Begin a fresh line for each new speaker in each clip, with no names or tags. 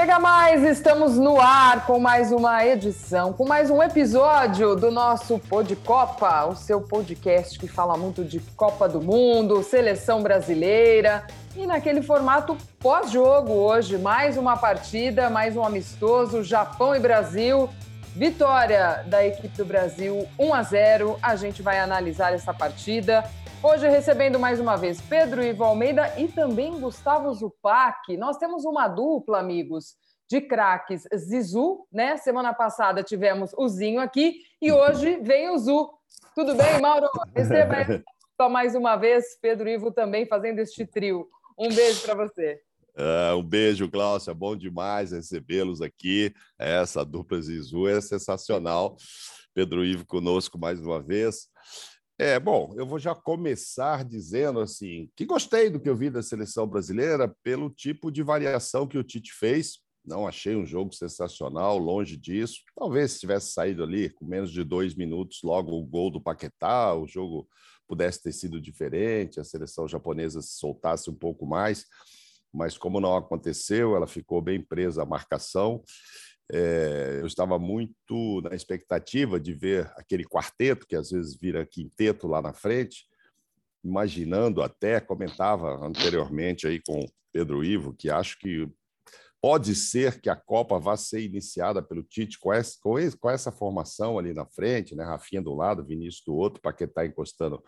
Chega mais, estamos no ar com mais uma edição, com mais um episódio do nosso Pod Copa, o seu podcast que fala muito de Copa do Mundo, seleção brasileira e naquele formato pós-jogo hoje, mais uma partida, mais um amistoso, Japão e Brasil. Vitória da equipe do Brasil 1 a 0. A gente vai analisar essa partida. Hoje recebendo mais uma vez Pedro Ivo Almeida e também Gustavo Zupac. Nós temos uma dupla, amigos, de craques. Zizu, né? Semana passada tivemos o Zinho aqui e hoje vem o Zu. Tudo bem, Mauro? Receba mais uma vez Pedro Ivo também fazendo este trio. Um beijo para você.
Uh, um beijo, Cláudia. Bom demais recebê-los aqui. Essa dupla Zizu é sensacional. Pedro Ivo conosco mais uma vez. É, bom, eu vou já começar dizendo assim que gostei do que eu vi da seleção brasileira pelo tipo de variação que o Tite fez. Não achei um jogo sensacional, longe disso. Talvez se tivesse saído ali com menos de dois minutos, logo o gol do Paquetá, o jogo pudesse ter sido diferente, a seleção japonesa se soltasse um pouco mais. Mas como não aconteceu, ela ficou bem presa à marcação é, eu estava muito na expectativa de ver aquele quarteto, que às vezes vira quinteto lá na frente, imaginando até, comentava anteriormente aí com Pedro Ivo, que acho que pode ser que a Copa vá ser iniciada pelo Tite com essa, com essa formação ali na frente, né? Rafinha do lado, Vinícius do outro, para que está encostando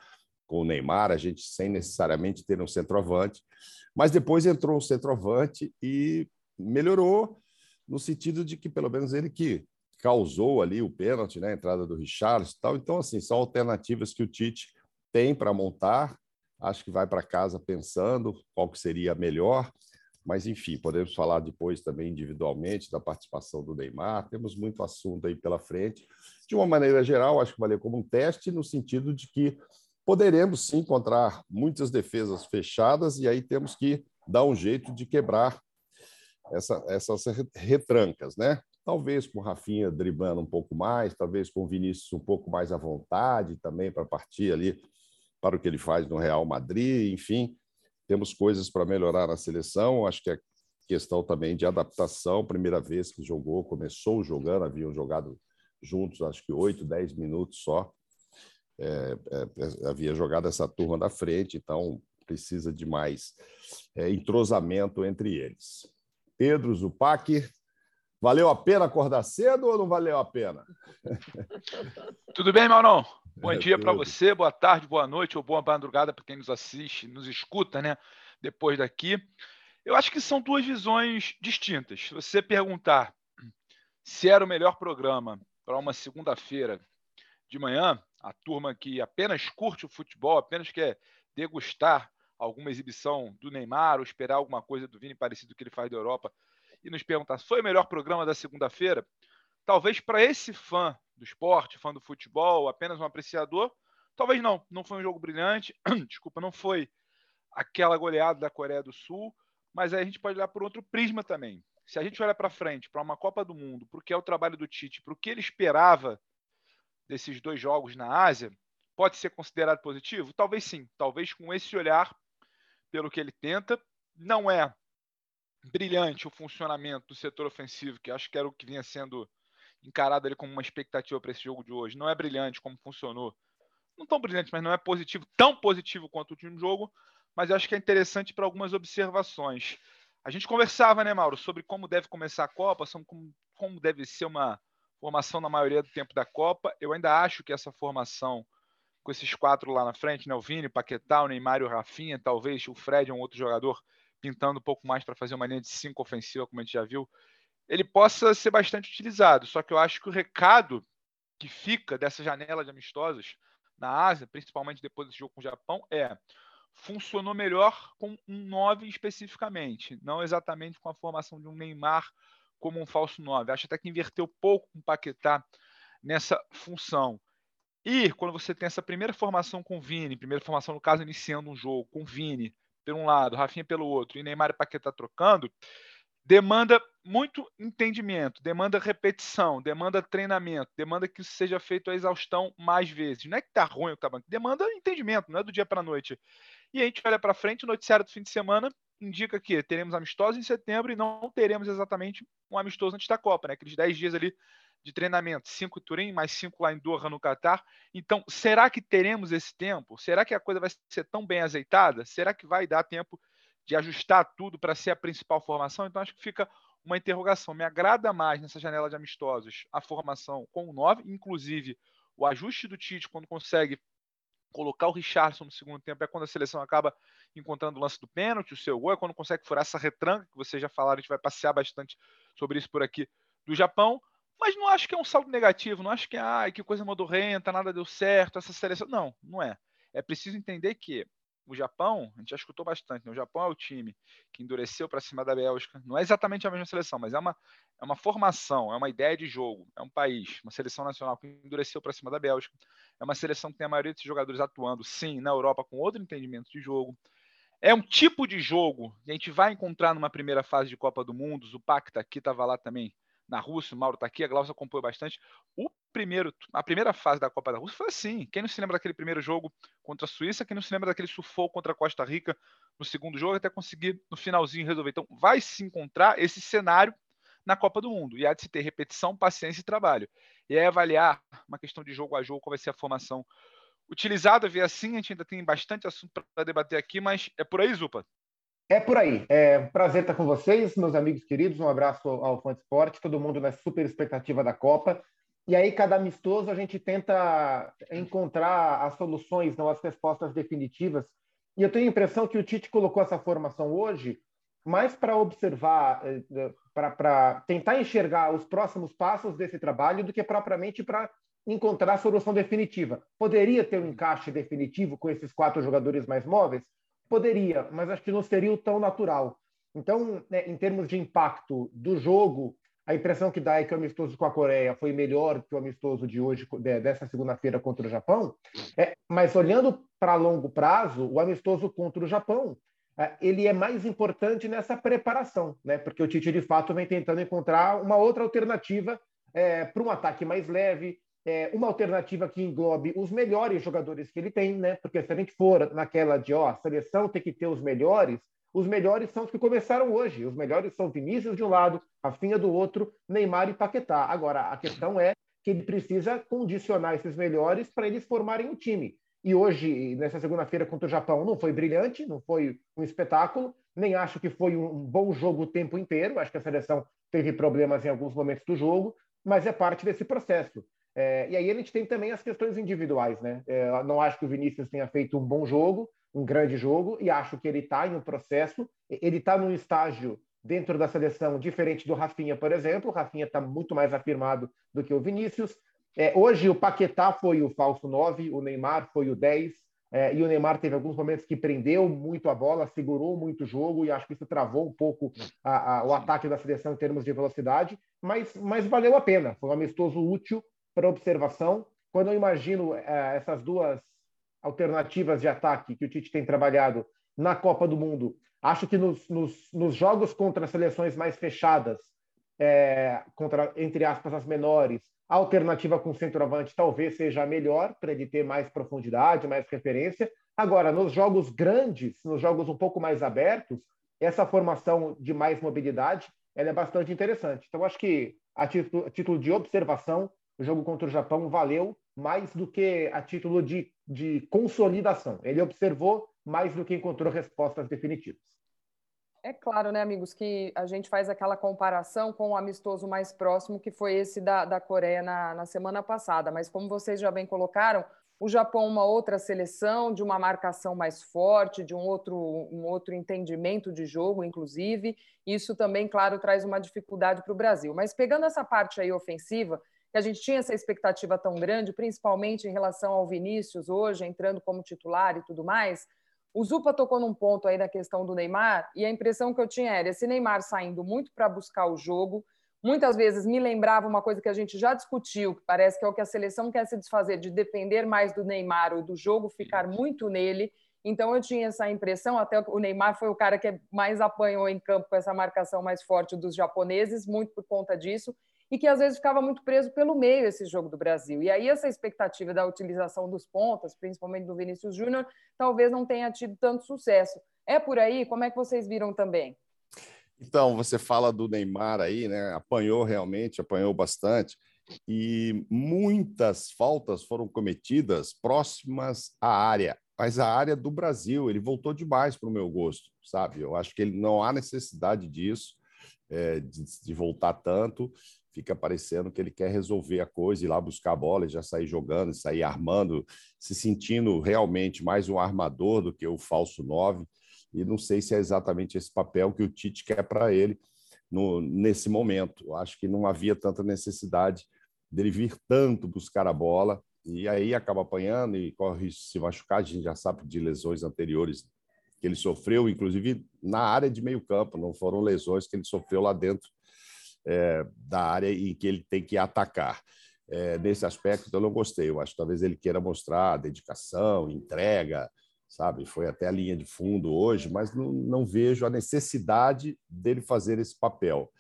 com o Neymar, a gente sem necessariamente ter um centroavante. Mas depois entrou um centroavante e melhorou no sentido de que pelo menos ele que causou ali o pênalti, né, a entrada do Richarlison e tal. Então, assim, são alternativas que o Tite tem para montar. Acho que vai para casa pensando qual que seria melhor. Mas, enfim, podemos falar depois também individualmente da participação do Neymar. Temos muito assunto aí pela frente. De uma maneira geral, acho que valeu como um teste, no sentido de que poderemos sim encontrar muitas defesas fechadas e aí temos que dar um jeito de quebrar essa, essas retrancas, né? Talvez com o Rafinha driblando um pouco mais, talvez com o Vinícius um pouco mais à vontade também para partir ali para o que ele faz no Real Madrid, enfim, temos coisas para melhorar na seleção. Acho que é questão também de adaptação. Primeira vez que jogou, começou jogando, haviam jogado juntos, acho que oito, dez minutos só. É, é, havia jogado essa turma da frente, então precisa de mais é, entrosamento entre eles. Pedro Zupac. Valeu a pena acordar cedo ou não valeu a pena?
Tudo bem, Maurão? Bom é, dia para você, boa tarde, boa noite ou boa madrugada para quem nos assiste, nos escuta, né? Depois daqui. Eu acho que são duas visões distintas. Se você perguntar se era o melhor programa para uma segunda-feira de manhã, a turma que apenas curte o futebol, apenas quer degustar alguma exibição do Neymar ou esperar alguma coisa do Vini parecido que ele faz da Europa e nos perguntar foi o melhor programa da segunda-feira, talvez para esse fã do esporte, fã do futebol, apenas um apreciador, talvez não, não foi um jogo brilhante, desculpa, não foi aquela goleada da Coreia do Sul, mas aí a gente pode olhar por outro prisma também. Se a gente olha para frente, para uma Copa do Mundo, para o que é o trabalho do Tite, para o que ele esperava desses dois jogos na Ásia, pode ser considerado positivo? Talvez sim. Talvez com esse olhar pelo que ele tenta. Não é brilhante o funcionamento do setor ofensivo, que acho que era o que vinha sendo encarado ali como uma expectativa para esse jogo de hoje. Não é brilhante como funcionou. Não tão brilhante, mas não é positivo, tão positivo quanto o último jogo, mas acho que é interessante para algumas observações. A gente conversava, né, Mauro, sobre como deve começar a Copa, sobre como, como deve ser uma formação na maioria do tempo da Copa. Eu ainda acho que essa formação com esses quatro lá na frente, né? O Vini, o Paquetá, o Neymar e o Rafinha, talvez o Fred é um outro jogador pintando um pouco mais para fazer uma linha de cinco ofensiva, como a gente já viu, ele possa ser bastante utilizado. Só que eu acho que o recado que fica dessa janela de amistosos na Ásia, principalmente depois desse jogo com o Japão, é funcionou melhor com um 9 especificamente, não exatamente com a formação de um Neymar como um falso 9. Acho até que inverteu pouco com o Paquetá nessa função. E quando você tem essa primeira formação com o Vini, primeira formação, no caso, iniciando um jogo com o Vini por um lado, Rafinha pelo outro, e Neymar e Paquetá trocando, demanda muito entendimento, demanda repetição, demanda treinamento, demanda que isso seja feito a exaustão mais vezes. Não é que tá ruim o que tá demanda entendimento, não é do dia para a noite. E a gente olha para frente, o noticiário do fim de semana indica que teremos amistosos em setembro e não teremos exatamente um amistoso antes da Copa, né? Aqueles 10 dias ali de treinamento, cinco Turim, mais cinco lá em Doha, no Catar. Então, será que teremos esse tempo? Será que a coisa vai ser tão bem azeitada? Será que vai dar tempo de ajustar tudo para ser a principal formação? Então, acho que fica uma interrogação. Me agrada mais nessa janela de amistosos a formação com o 9, inclusive o ajuste do Tite quando consegue colocar o Richardson no segundo tempo é quando a seleção acaba encontrando o lance do pênalti, o seu gol, é quando consegue furar essa retranca, que vocês já falaram, a gente vai passear bastante sobre isso por aqui, do Japão. Mas não acho que é um saldo negativo, não acho que, ah, que coisa modorrenta, nada deu certo, essa seleção. Não, não é. É preciso entender que o Japão, a gente já escutou bastante, né? o Japão é o time que endureceu para cima da Bélgica. Não é exatamente a mesma seleção, mas é uma, é uma formação, é uma ideia de jogo, é um país, uma seleção nacional que endureceu para cima da Bélgica. É uma seleção que tem a maioria desses jogadores atuando, sim, na Europa com outro entendimento de jogo. É um tipo de jogo que a gente vai encontrar numa primeira fase de Copa do Mundo. O Pacta aqui estava lá também na Rússia, o Mauro está aqui, a Glaucia acompanhou bastante. O primeiro, a primeira fase da Copa da Rússia foi assim. Quem não se lembra daquele primeiro jogo contra a Suíça, quem não se lembra daquele sufoco contra a Costa Rica no segundo jogo, até conseguir no finalzinho resolver. Então, vai se encontrar esse cenário na Copa do Mundo. E há de se ter repetição, paciência e trabalho. E é avaliar uma questão de jogo a jogo qual vai ser a formação utilizada, ver assim, a gente ainda tem bastante assunto para debater aqui, mas é por aí, Zupa.
É por aí. É um prazer estar com vocês, meus amigos queridos. Um abraço ao Fã Esporte, todo mundo na super expectativa da Copa. E aí, cada amistoso, a gente tenta encontrar as soluções, não as respostas definitivas. E eu tenho a impressão que o Tite colocou essa formação hoje mais para observar, eh, eh, para tentar enxergar os próximos passos desse trabalho do que propriamente para encontrar a solução definitiva. Poderia ter um encaixe definitivo com esses quatro jogadores mais móveis? Poderia, mas acho que não seria o tão natural. Então, né, em termos de impacto do jogo, a impressão que dá é que o amistoso com a Coreia foi melhor que o amistoso de hoje, dessa segunda-feira contra o Japão. É, mas olhando para longo prazo, o amistoso contra o Japão, é, ele é mais importante nessa preparação, né? Porque o Tite de fato vem tentando encontrar uma outra alternativa é, para um ataque mais leve, é, uma alternativa que englobe os melhores jogadores que ele tem, né? Porque se a gente for naquela de, ó, a seleção tem que ter os melhores, os melhores são os que começaram hoje. Os melhores são Vinícius de um lado, Rafinha do outro, Neymar e Paquetá. Agora, a questão é que ele precisa condicionar esses melhores para eles formarem um time. E hoje, nessa segunda-feira contra o Japão, não foi brilhante, não foi um espetáculo, nem acho que foi um bom jogo o tempo inteiro. Acho que a seleção teve problemas em alguns momentos do jogo, mas é parte desse processo. É, e aí a gente tem também as questões individuais, né? É, não acho que o Vinícius tenha feito um bom jogo, um grande jogo, e acho que ele está em um processo, ele está num estágio dentro da seleção diferente do Rafinha, por exemplo. O Rafinha está muito mais afirmado do que o Vinícius. É, hoje o Paquetá foi o falso 9, o Neymar foi o 10, é, e o Neymar teve alguns momentos que prendeu muito a bola, segurou muito o jogo, e acho que isso travou um pouco a, a, o ataque da seleção em termos de velocidade, mas, mas valeu a pena. Foi um amistoso útil para observação. Quando eu imagino é, essas duas alternativas de ataque que o Tite tem trabalhado na Copa do Mundo, acho que nos, nos, nos jogos contra seleções mais fechadas, é, contra, entre aspas, as menores, a alternativa com centroavante talvez seja a melhor para ele ter mais profundidade, mais referência. Agora, nos jogos grandes, nos jogos um pouco mais abertos, essa formação de mais mobilidade ela é bastante interessante. Então, acho que a título, a título de observação, o jogo contra o Japão valeu mais do que a título de, de consolidação. Ele observou mais do que encontrou respostas definitivas.
É claro, né, amigos, que a gente faz aquela comparação com o amistoso mais próximo, que foi esse da, da Coreia na, na semana passada. Mas, como vocês já bem colocaram, o Japão uma outra seleção, de uma marcação mais forte, de um outro, um outro entendimento de jogo, inclusive. Isso também, claro, traz uma dificuldade para o Brasil. Mas pegando essa parte aí ofensiva, que a gente tinha essa expectativa tão grande, principalmente em relação ao Vinícius hoje, entrando como titular e tudo mais. O Zupa tocou num ponto aí da questão do Neymar, e a impressão que eu tinha era esse Neymar saindo muito para buscar o jogo. Muitas vezes me lembrava uma coisa que a gente já discutiu, que parece que é o que a seleção quer se desfazer, de depender mais do Neymar ou do jogo ficar muito nele. Então eu tinha essa impressão, até o Neymar foi o cara que mais apanhou em campo com essa marcação mais forte dos japoneses, muito por conta disso e que às vezes ficava muito preso pelo meio esse jogo do Brasil. E aí essa expectativa da utilização dos pontas, principalmente do Vinícius Júnior, talvez não tenha tido tanto sucesso. É por aí? Como é que vocês viram também?
Então, você fala do Neymar aí, né? Apanhou realmente, apanhou bastante. E muitas faltas foram cometidas próximas à área, mas a área do Brasil. Ele voltou demais para o meu gosto, sabe? Eu acho que ele não há necessidade disso, é, de, de, voltar tanto. Fica parecendo que ele quer resolver a coisa, ir lá buscar a bola e já sair jogando, sair armando, se sentindo realmente mais um armador do que o falso nove e não sei se é exatamente esse papel que o Tite quer para ele no, nesse momento. Acho que não havia tanta necessidade dele vir tanto buscar a bola e aí acaba apanhando e corre se machucar. A gente já sabe de lesões anteriores que ele sofreu, inclusive na área de meio campo, não foram lesões que ele sofreu lá dentro é, da área em que ele tem que atacar. É, nesse aspecto, eu não gostei. Eu acho que talvez ele queira mostrar dedicação, entrega, sabe? Foi até a linha de fundo hoje, mas não, não vejo a necessidade dele fazer esse papel.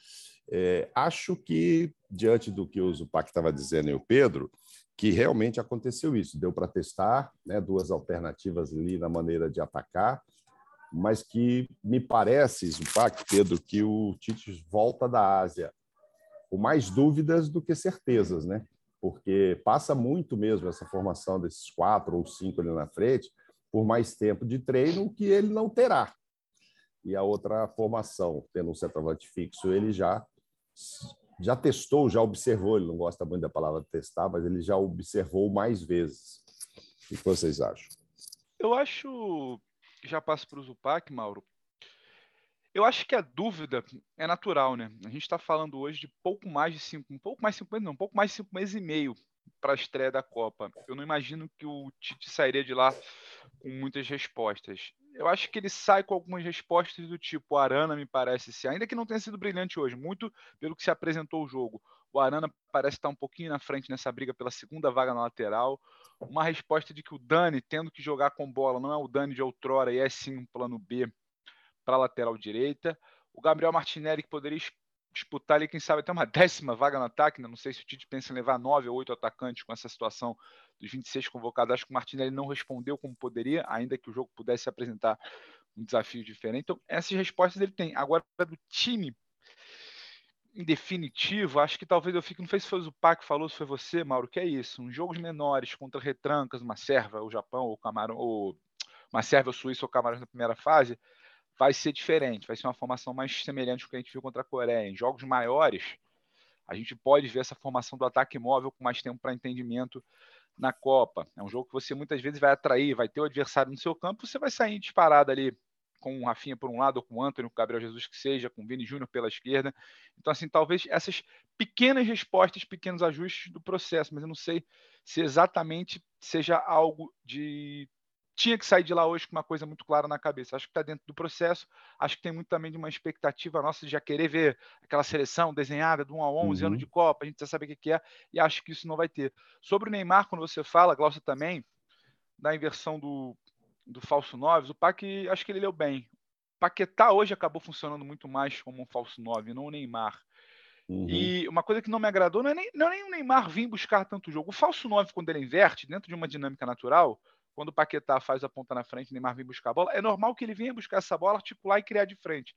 É, acho que, diante do que o Zupac estava dizendo e o Pedro, que realmente aconteceu isso. Deu para testar né, duas alternativas ali na maneira de atacar, mas que me parece, Zupac, Pedro, que o Tite volta da Ásia com mais dúvidas do que certezas, né? Porque passa muito mesmo essa formação desses quatro ou cinco ali na frente, por mais tempo de treino que ele não terá. E a outra formação, tendo um centroavante fixo, ele já já testou, já observou, ele não gosta muito da palavra testar, mas ele já observou mais vezes. O que vocês acham?
Eu acho, já passo para o Zupac, Mauro, eu acho que a dúvida é natural, né? A gente está falando hoje de pouco mais de cinco, um pouco mais de cinco meses, não, um pouco mais de cinco meses e meio para a estreia da Copa. Eu não imagino que o Tite sairia de lá com muitas respostas. Eu acho que ele sai com algumas respostas do tipo: Arana me parece ser, ainda que não tenha sido brilhante hoje, muito pelo que se apresentou o jogo. O Arana parece estar um pouquinho na frente nessa briga pela segunda vaga na lateral. Uma resposta de que o Dani, tendo que jogar com bola, não é o Dani de outrora e é sim um plano B para a lateral direita. O Gabriel Martinelli, que poderia disputar ali, quem sabe, até uma décima vaga no ataque. Né? Não sei se o Tite pensa em levar nove ou oito atacantes com essa situação dos 26 convocados. Acho que o Martinelli não respondeu como poderia, ainda que o jogo pudesse apresentar um desafio diferente. Então, essas respostas ele tem. Agora, do time, em definitivo, acho que talvez eu fique. Não sei se foi o Zupac que falou, se foi você, Mauro, que é isso. Uns jogos menores contra retrancas, uma Sérvia, o Japão, ou Camarão, ou uma Sérvia, o Suíça ou Camarões na primeira fase vai ser diferente, vai ser uma formação mais semelhante ao que a gente viu contra a Coreia. Em jogos maiores, a gente pode ver essa formação do ataque móvel com mais tempo para entendimento na Copa. É um jogo que você muitas vezes vai atrair, vai ter o adversário no seu campo, você vai sair disparado ali com o Rafinha por um lado, ou com o Antônio, com o Gabriel Jesus que seja, com o Vini Júnior pela esquerda. Então, assim, talvez essas pequenas respostas, pequenos ajustes do processo, mas eu não sei se exatamente seja algo de tinha que sair de lá hoje com uma coisa muito clara na cabeça. Acho que está dentro do processo. Acho que tem muito também de uma expectativa nossa de já querer ver aquela seleção desenhada do 1 a 11, uhum. ano de Copa, a gente já sabe o que é, e acho que isso não vai ter. Sobre o Neymar, quando você fala, Glaucia também, da inversão do, do falso 9, o Pac, acho que ele leu bem. Paquetá hoje acabou funcionando muito mais como um falso 9, não o Neymar. Uhum. E uma coisa que não me agradou não é, nem, não é nem o Neymar vir buscar tanto jogo. O falso 9, quando ele inverte, dentro de uma dinâmica natural, quando o Paquetá faz a ponta na frente, o Neymar vem buscar a bola, é normal que ele venha buscar essa bola, articular e criar de frente.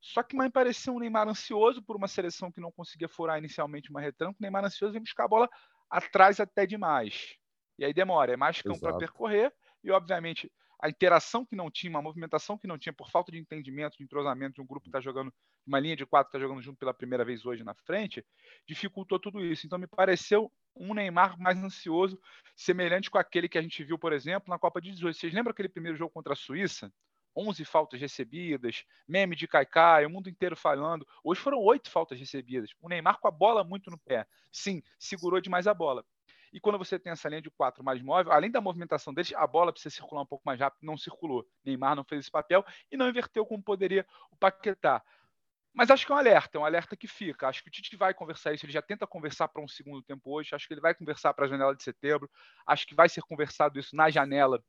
Só que me pareceu um Neymar ansioso por uma seleção que não conseguia furar inicialmente uma retranca. O Neymar ansioso vem buscar a bola atrás até demais. E aí demora, é mais campo para percorrer e, obviamente, a interação que não tinha, uma movimentação que não tinha por falta de entendimento, de entrosamento de um grupo que está jogando, uma linha de quatro que está jogando junto pela primeira vez hoje na frente, dificultou tudo isso. Então me pareceu um Neymar mais ansioso, semelhante com aquele que a gente viu, por exemplo, na Copa de 18. Vocês lembram aquele primeiro jogo contra a Suíça? 11 faltas recebidas, meme de Caicai, o mundo inteiro falando. Hoje foram oito faltas recebidas. O Neymar com a bola muito no pé. Sim, segurou demais a bola. E quando você tem essa linha de quatro mais móvel, além da movimentação deles, a bola precisa circular um pouco mais rápido, não circulou. Neymar não fez esse papel e não inverteu como poderia o Paquetá. Mas acho que é um alerta, é um alerta que fica. Acho que o Tite vai conversar isso, ele já tenta conversar para um segundo tempo hoje, acho que ele vai conversar para a janela de setembro, acho que vai ser conversado isso na janela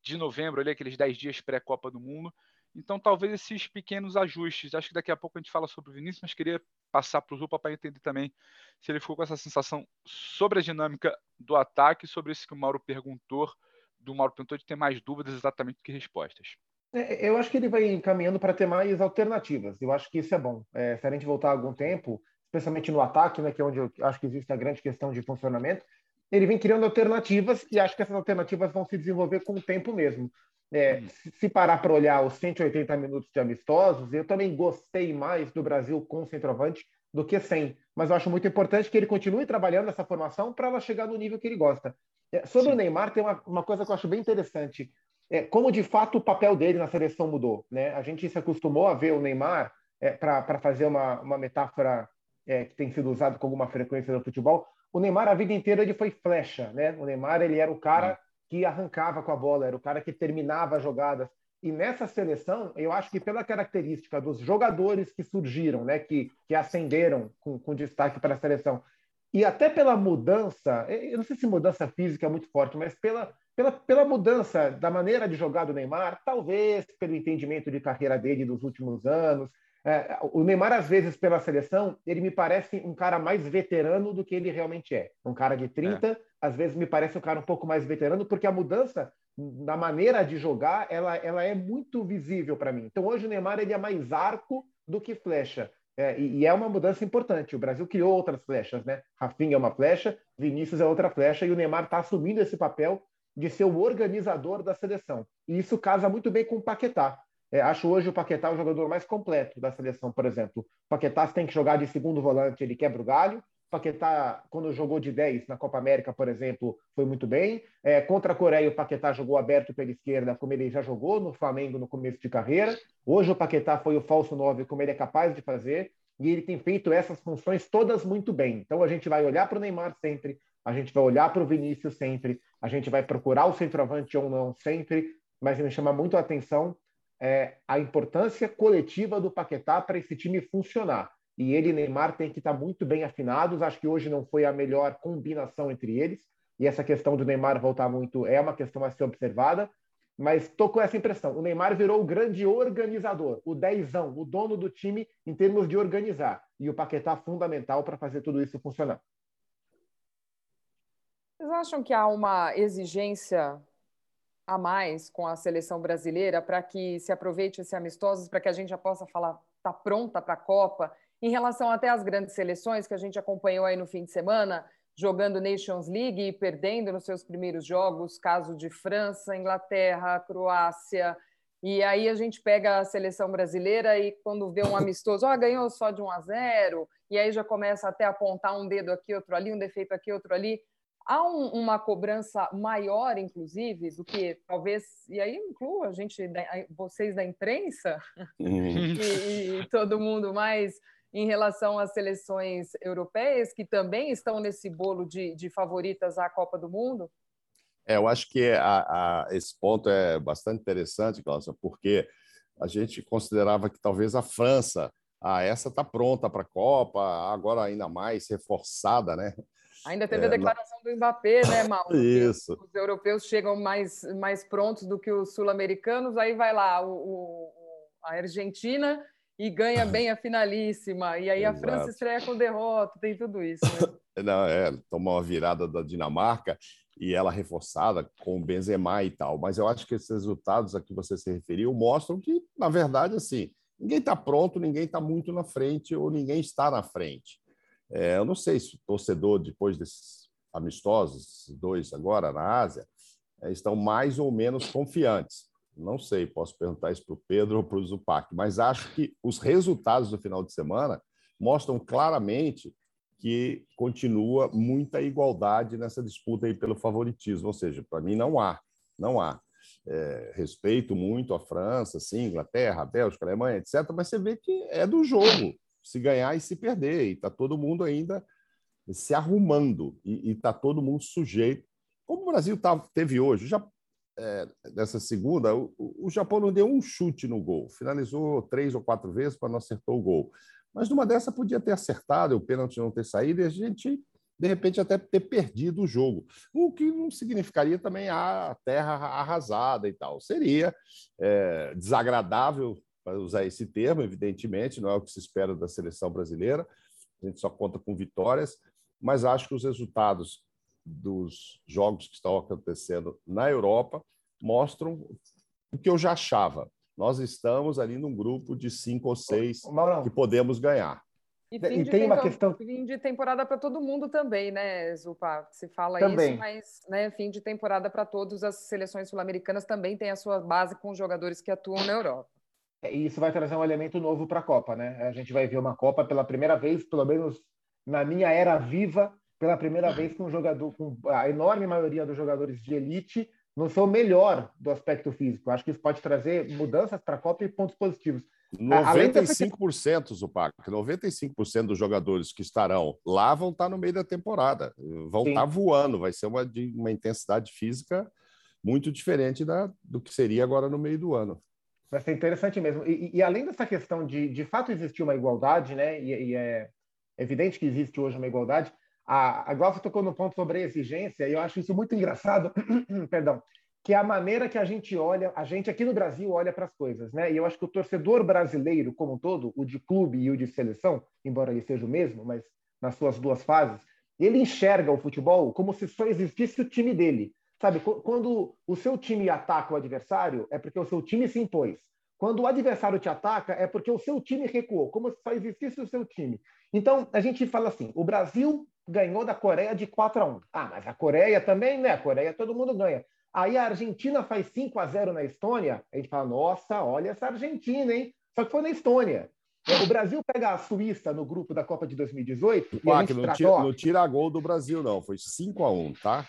de novembro, ali, aqueles 10 dias pré-Copa do Mundo. Então, talvez esses pequenos ajustes. Acho que daqui a pouco a gente fala sobre o Vinícius, mas queria passar para o Zupa para entender também se ele ficou com essa sensação sobre a dinâmica do ataque, sobre isso que o Mauro perguntou, do Mauro perguntou de ter mais dúvidas exatamente do que respostas.
É, eu acho que ele vai encaminhando para ter mais alternativas. Eu acho que isso é bom. É, se a gente voltar algum tempo, especialmente no ataque, né, que é onde eu acho que existe a grande questão de funcionamento, ele vem criando alternativas e acho que essas alternativas vão se desenvolver com o tempo mesmo. É, se parar para olhar os 180 minutos de amistosos, eu também gostei mais do Brasil com centroavante do que sem. Mas eu acho muito importante que ele continue trabalhando essa formação para ela chegar no nível que ele gosta. É, sobre Sim. o Neymar, tem uma, uma coisa que eu acho bem interessante. É, como de fato o papel dele na seleção mudou. Né? A gente se acostumou a ver o Neymar, é, para fazer uma, uma metáfora é, que tem sido usada com alguma frequência no futebol, o Neymar a vida inteira ele foi flecha. Né? O Neymar ele era o cara que arrancava com a bola, era o cara que terminava jogadas. E nessa seleção, eu acho que pela característica dos jogadores que surgiram, né, que, que ascenderam com, com destaque para a seleção, e até pela mudança, eu não sei se mudança física é muito forte, mas pela, pela, pela mudança da maneira de jogar do Neymar, talvez pelo entendimento de carreira dele dos últimos anos, é, o Neymar, às vezes, pela seleção, ele me parece um cara mais veterano do que ele realmente é. Um cara de 30, é. Às vezes me parece um cara um pouco mais veterano, porque a mudança na maneira de jogar, ela, ela é muito visível para mim. Então, hoje o Neymar ele é mais arco do que flecha. É, e, e, é uma mudança importante. O Brasil criou outras flechas, né? Rafinha é uma flecha, Vinícius é outra flecha, e o Neymar está assumindo esse papel de ser o organizador da seleção. E isso casa muito bem com o Paquetá. É, acho hoje o Paquetá o jogador mais completo da seleção, por exemplo. O Paquetá tem que jogar de segundo volante, ele quebra o galho. Paquetá, quando jogou de 10 na Copa América, por exemplo, foi muito bem. É, contra a Coreia, o Paquetá jogou aberto pela esquerda, como ele já jogou no Flamengo no começo de carreira. Hoje o Paquetá foi o falso 9, como ele é capaz de fazer. E ele tem feito essas funções todas muito bem. Então a gente vai olhar para o Neymar sempre, a gente vai olhar para o Vinícius sempre, a gente vai procurar o centroavante ou não sempre, mas me chama muito a atenção é, a importância coletiva do Paquetá para esse time funcionar. E ele e Neymar têm que estar muito bem afinados. Acho que hoje não foi a melhor combinação entre eles. E essa questão do Neymar voltar muito é uma questão a ser observada. Mas estou com essa impressão. O Neymar virou o grande organizador, o dezão, o dono do time em termos de organizar. E o Paquetá fundamental para fazer tudo isso funcionar.
Vocês acham que há uma exigência a mais com a seleção brasileira para que se aproveite esse amistosos, para que a gente já possa falar, tá pronta para a Copa, em relação até às grandes seleções que a gente acompanhou aí no fim de semana, jogando Nations League e perdendo nos seus primeiros jogos, caso de França, Inglaterra, Croácia. E aí a gente pega a seleção brasileira e quando vê um amistoso, ó, oh, ganhou só de 1 a 0, e aí já começa até a apontar um dedo aqui, outro ali, um defeito aqui, outro ali. Há um, uma cobrança maior, inclusive, do que talvez, e aí incluo a gente, vocês da imprensa? E, e, todo mundo mais em relação às seleções europeias que também estão nesse bolo de, de favoritas à Copa do Mundo?
É, eu acho que a, a, esse ponto é bastante interessante, Cláudia, porque a gente considerava que talvez a França, ah, essa está pronta para a Copa, agora ainda mais reforçada, né?
Ainda teve é, a declaração do Mbappé, né, Mal?
Isso.
Os europeus chegam mais, mais prontos do que os sul-americanos, aí vai lá o, o, a Argentina e ganha bem a finalíssima, e aí a Exato. França estreia com derrota, tem tudo isso. Né?
Não, é, tomou uma virada da Dinamarca e ela reforçada com o Benzema e tal, mas eu acho que esses resultados a que você se referiu mostram que, na verdade, assim, ninguém está pronto, ninguém está muito na frente ou ninguém está na frente. É, eu não sei se o torcedor, depois desses amistosos, dois agora na Ásia, é, estão mais ou menos confiantes. Não sei, posso perguntar isso para o Pedro ou para o Zupac, mas acho que os resultados do final de semana mostram claramente que continua muita igualdade nessa disputa aí pelo favoritismo. Ou seja, para mim não há, não há. É, respeito muito a França, sim, Inglaterra, Bélgica, Alemanha, etc. Mas você vê que é do jogo se ganhar e se perder. E está todo mundo ainda se arrumando e está todo mundo sujeito. Como o Brasil tá, teve hoje, já é, nessa segunda, o, o, Japão não deu um chute no gol, finalizou três ou quatro vezes para não acertar o gol. Mas numa dessa podia ter acertado, o pênalti não ter saído e a gente, de repente, até ter perdido o jogo. O que não significaria também a terra arrasada e tal. Seria é, desagradável para usar esse termo, evidentemente, não é o que se espera da seleção brasileira, a gente só conta com vitórias, mas acho que os resultados dos jogos que estão acontecendo na Europa mostram o que eu já achava. nós estamos ali num grupo de cinco ou seis Maurão. que podemos ganhar.
E, fim, e tem uma questão. Fim de temporada para todo mundo também, né, Zupa? Se fala também. isso, mas né, fim de temporada para todos, as seleções sul-americanas também têm a sua base com os jogadores que atuam na Europa.
É, e isso vai trazer um elemento novo para a Copa, né? A gente vai ver uma Copa pela primeira vez, pelo menos na minha era viva, pela primeira vez com um jogador, com a enorme maioria dos jogadores de elite não são melhor do aspecto físico. Acho que isso pode trazer mudanças para a Copa e pontos positivos.
95%, Zupac, 95% dos jogadores que estarão lá vão estar no meio da temporada, vão Sim. estar voando, vai ser uma, uma intensidade física muito diferente da, do que seria agora no meio do ano.
Vai ser interessante mesmo. E, e além dessa questão de de fato existir uma igualdade, né? E, e, é evidente que existe hoje uma igualdade. A, a Glaucia tocou no ponto sobre a exigência, e eu acho isso muito engraçado. Perdão que é a maneira que a gente olha, a gente aqui no Brasil olha para as coisas, né? E eu acho que o torcedor brasileiro como um todo, o de clube e o de seleção, embora ele seja o mesmo, mas nas suas duas fases, ele enxerga o futebol como se só existisse o time dele. Sabe, quando o seu time ataca o adversário, é porque o seu time se impôs. Quando o adversário te ataca, é porque o seu time recuou, como se só existisse o seu time. Então, a gente fala assim: o Brasil ganhou da Coreia de 4 a 1. Ah, mas a Coreia também, né? A Coreia todo mundo ganha. Aí a Argentina faz 5 a 0 na Estônia, a gente fala, nossa, olha essa Argentina, hein? Só que foi na Estônia. O Brasil pega a Suíça no grupo da Copa de 2018
e a gente não, tira, não tira gol do Brasil, não. Foi 5 a 1 tá?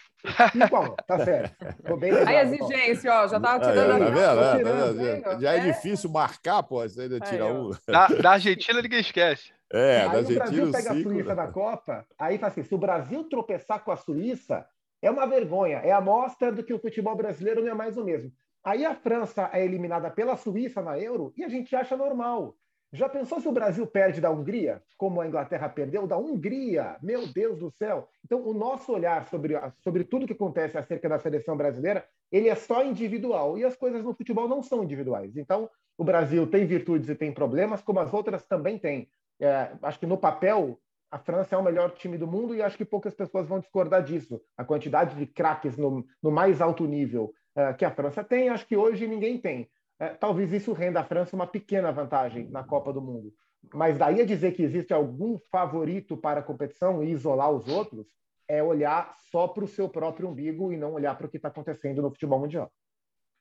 5 a 1 tá certo.
bem Aí a exigência, ó, já tava tirando
aí, tá vendo? Tá vendo? Já é, é difícil marcar, pô, você ainda tira aí, um.
Da, da, Argentina ninguém esquece.
É, aí da
Argentina.
o Brasil
pega a Suíça na Copa, aí fala assim: se o Brasil tropeçar com a Suíça, é uma vergonha, é a mostra do que o futebol brasileiro não é mais o mesmo. Aí a França é eliminada pela Suíça na Euro e a gente acha normal. Já pensou se o Brasil perde da Hungria, como a Inglaterra perdeu da Hungria? Meu Deus do céu! Então, o nosso olhar sobre, sobre tudo que acontece acerca da seleção brasileira, ele é só individual e as coisas no futebol não são individuais. Então, o Brasil tem virtudes e tem problemas, como as outras também têm. É, acho que no papel a França é o melhor time do mundo e acho que poucas pessoas vão discordar disso. A quantidade de craques no, no, mais alto nível uh, que a França tem, acho que hoje ninguém tem. Uh, talvez isso renda à França uma pequena vantagem na Copa do Mundo. Mas daí a dizer que existe algum favorito para a competição e isolar os outros, é olhar só para o seu próprio umbigo e não olhar para o que está acontecendo no futebol mundial.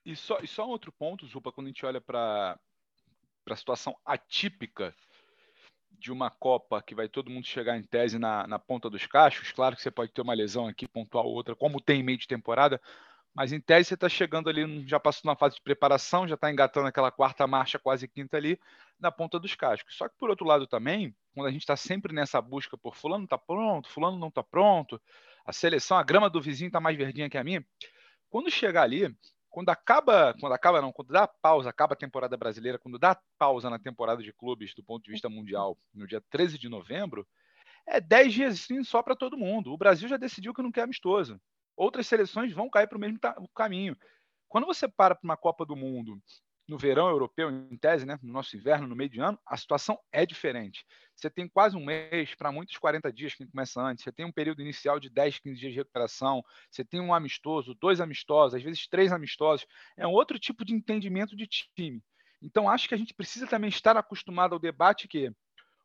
E só, e só um outro ponto, Zupa, quando a gente olha para a situação atípica de uma Copa que vai todo mundo chegar em tese na, na ponta dos cachos, claro que você pode ter uma lesão aqui, pontual outra, como tem em meio de temporada, mas em tese você está chegando ali, já passou na fase de preparação, já está engatando aquela quarta marcha, quase quinta ali, na ponta dos cascos. Só que por outro lado também, quando a gente está sempre nessa busca por fulano está pronto, fulano não está pronto, a seleção, a grama do vizinho está mais verdinha que a minha, quando chegar ali, quando acaba, quando acaba não, quando dá pausa, acaba a temporada brasileira, quando dá pausa na temporada de clubes do ponto de vista mundial, no dia 13 de novembro, é 10 dias sim só para todo mundo. O Brasil já decidiu que não quer amistoso. Outras seleções vão cair para o mesmo caminho. Quando você para para uma Copa do Mundo no verão europeu, em tese, né, no nosso inverno, no meio de ano, a situação é diferente. Você tem quase um mês, para muitos 40 dias, quem começa antes. Você tem um período inicial de 10, 15 dias de recuperação. Você tem um amistoso, dois amistosos, às vezes três amistosos. É um outro tipo de entendimento de time. Então, acho que a gente precisa também estar acostumado ao debate que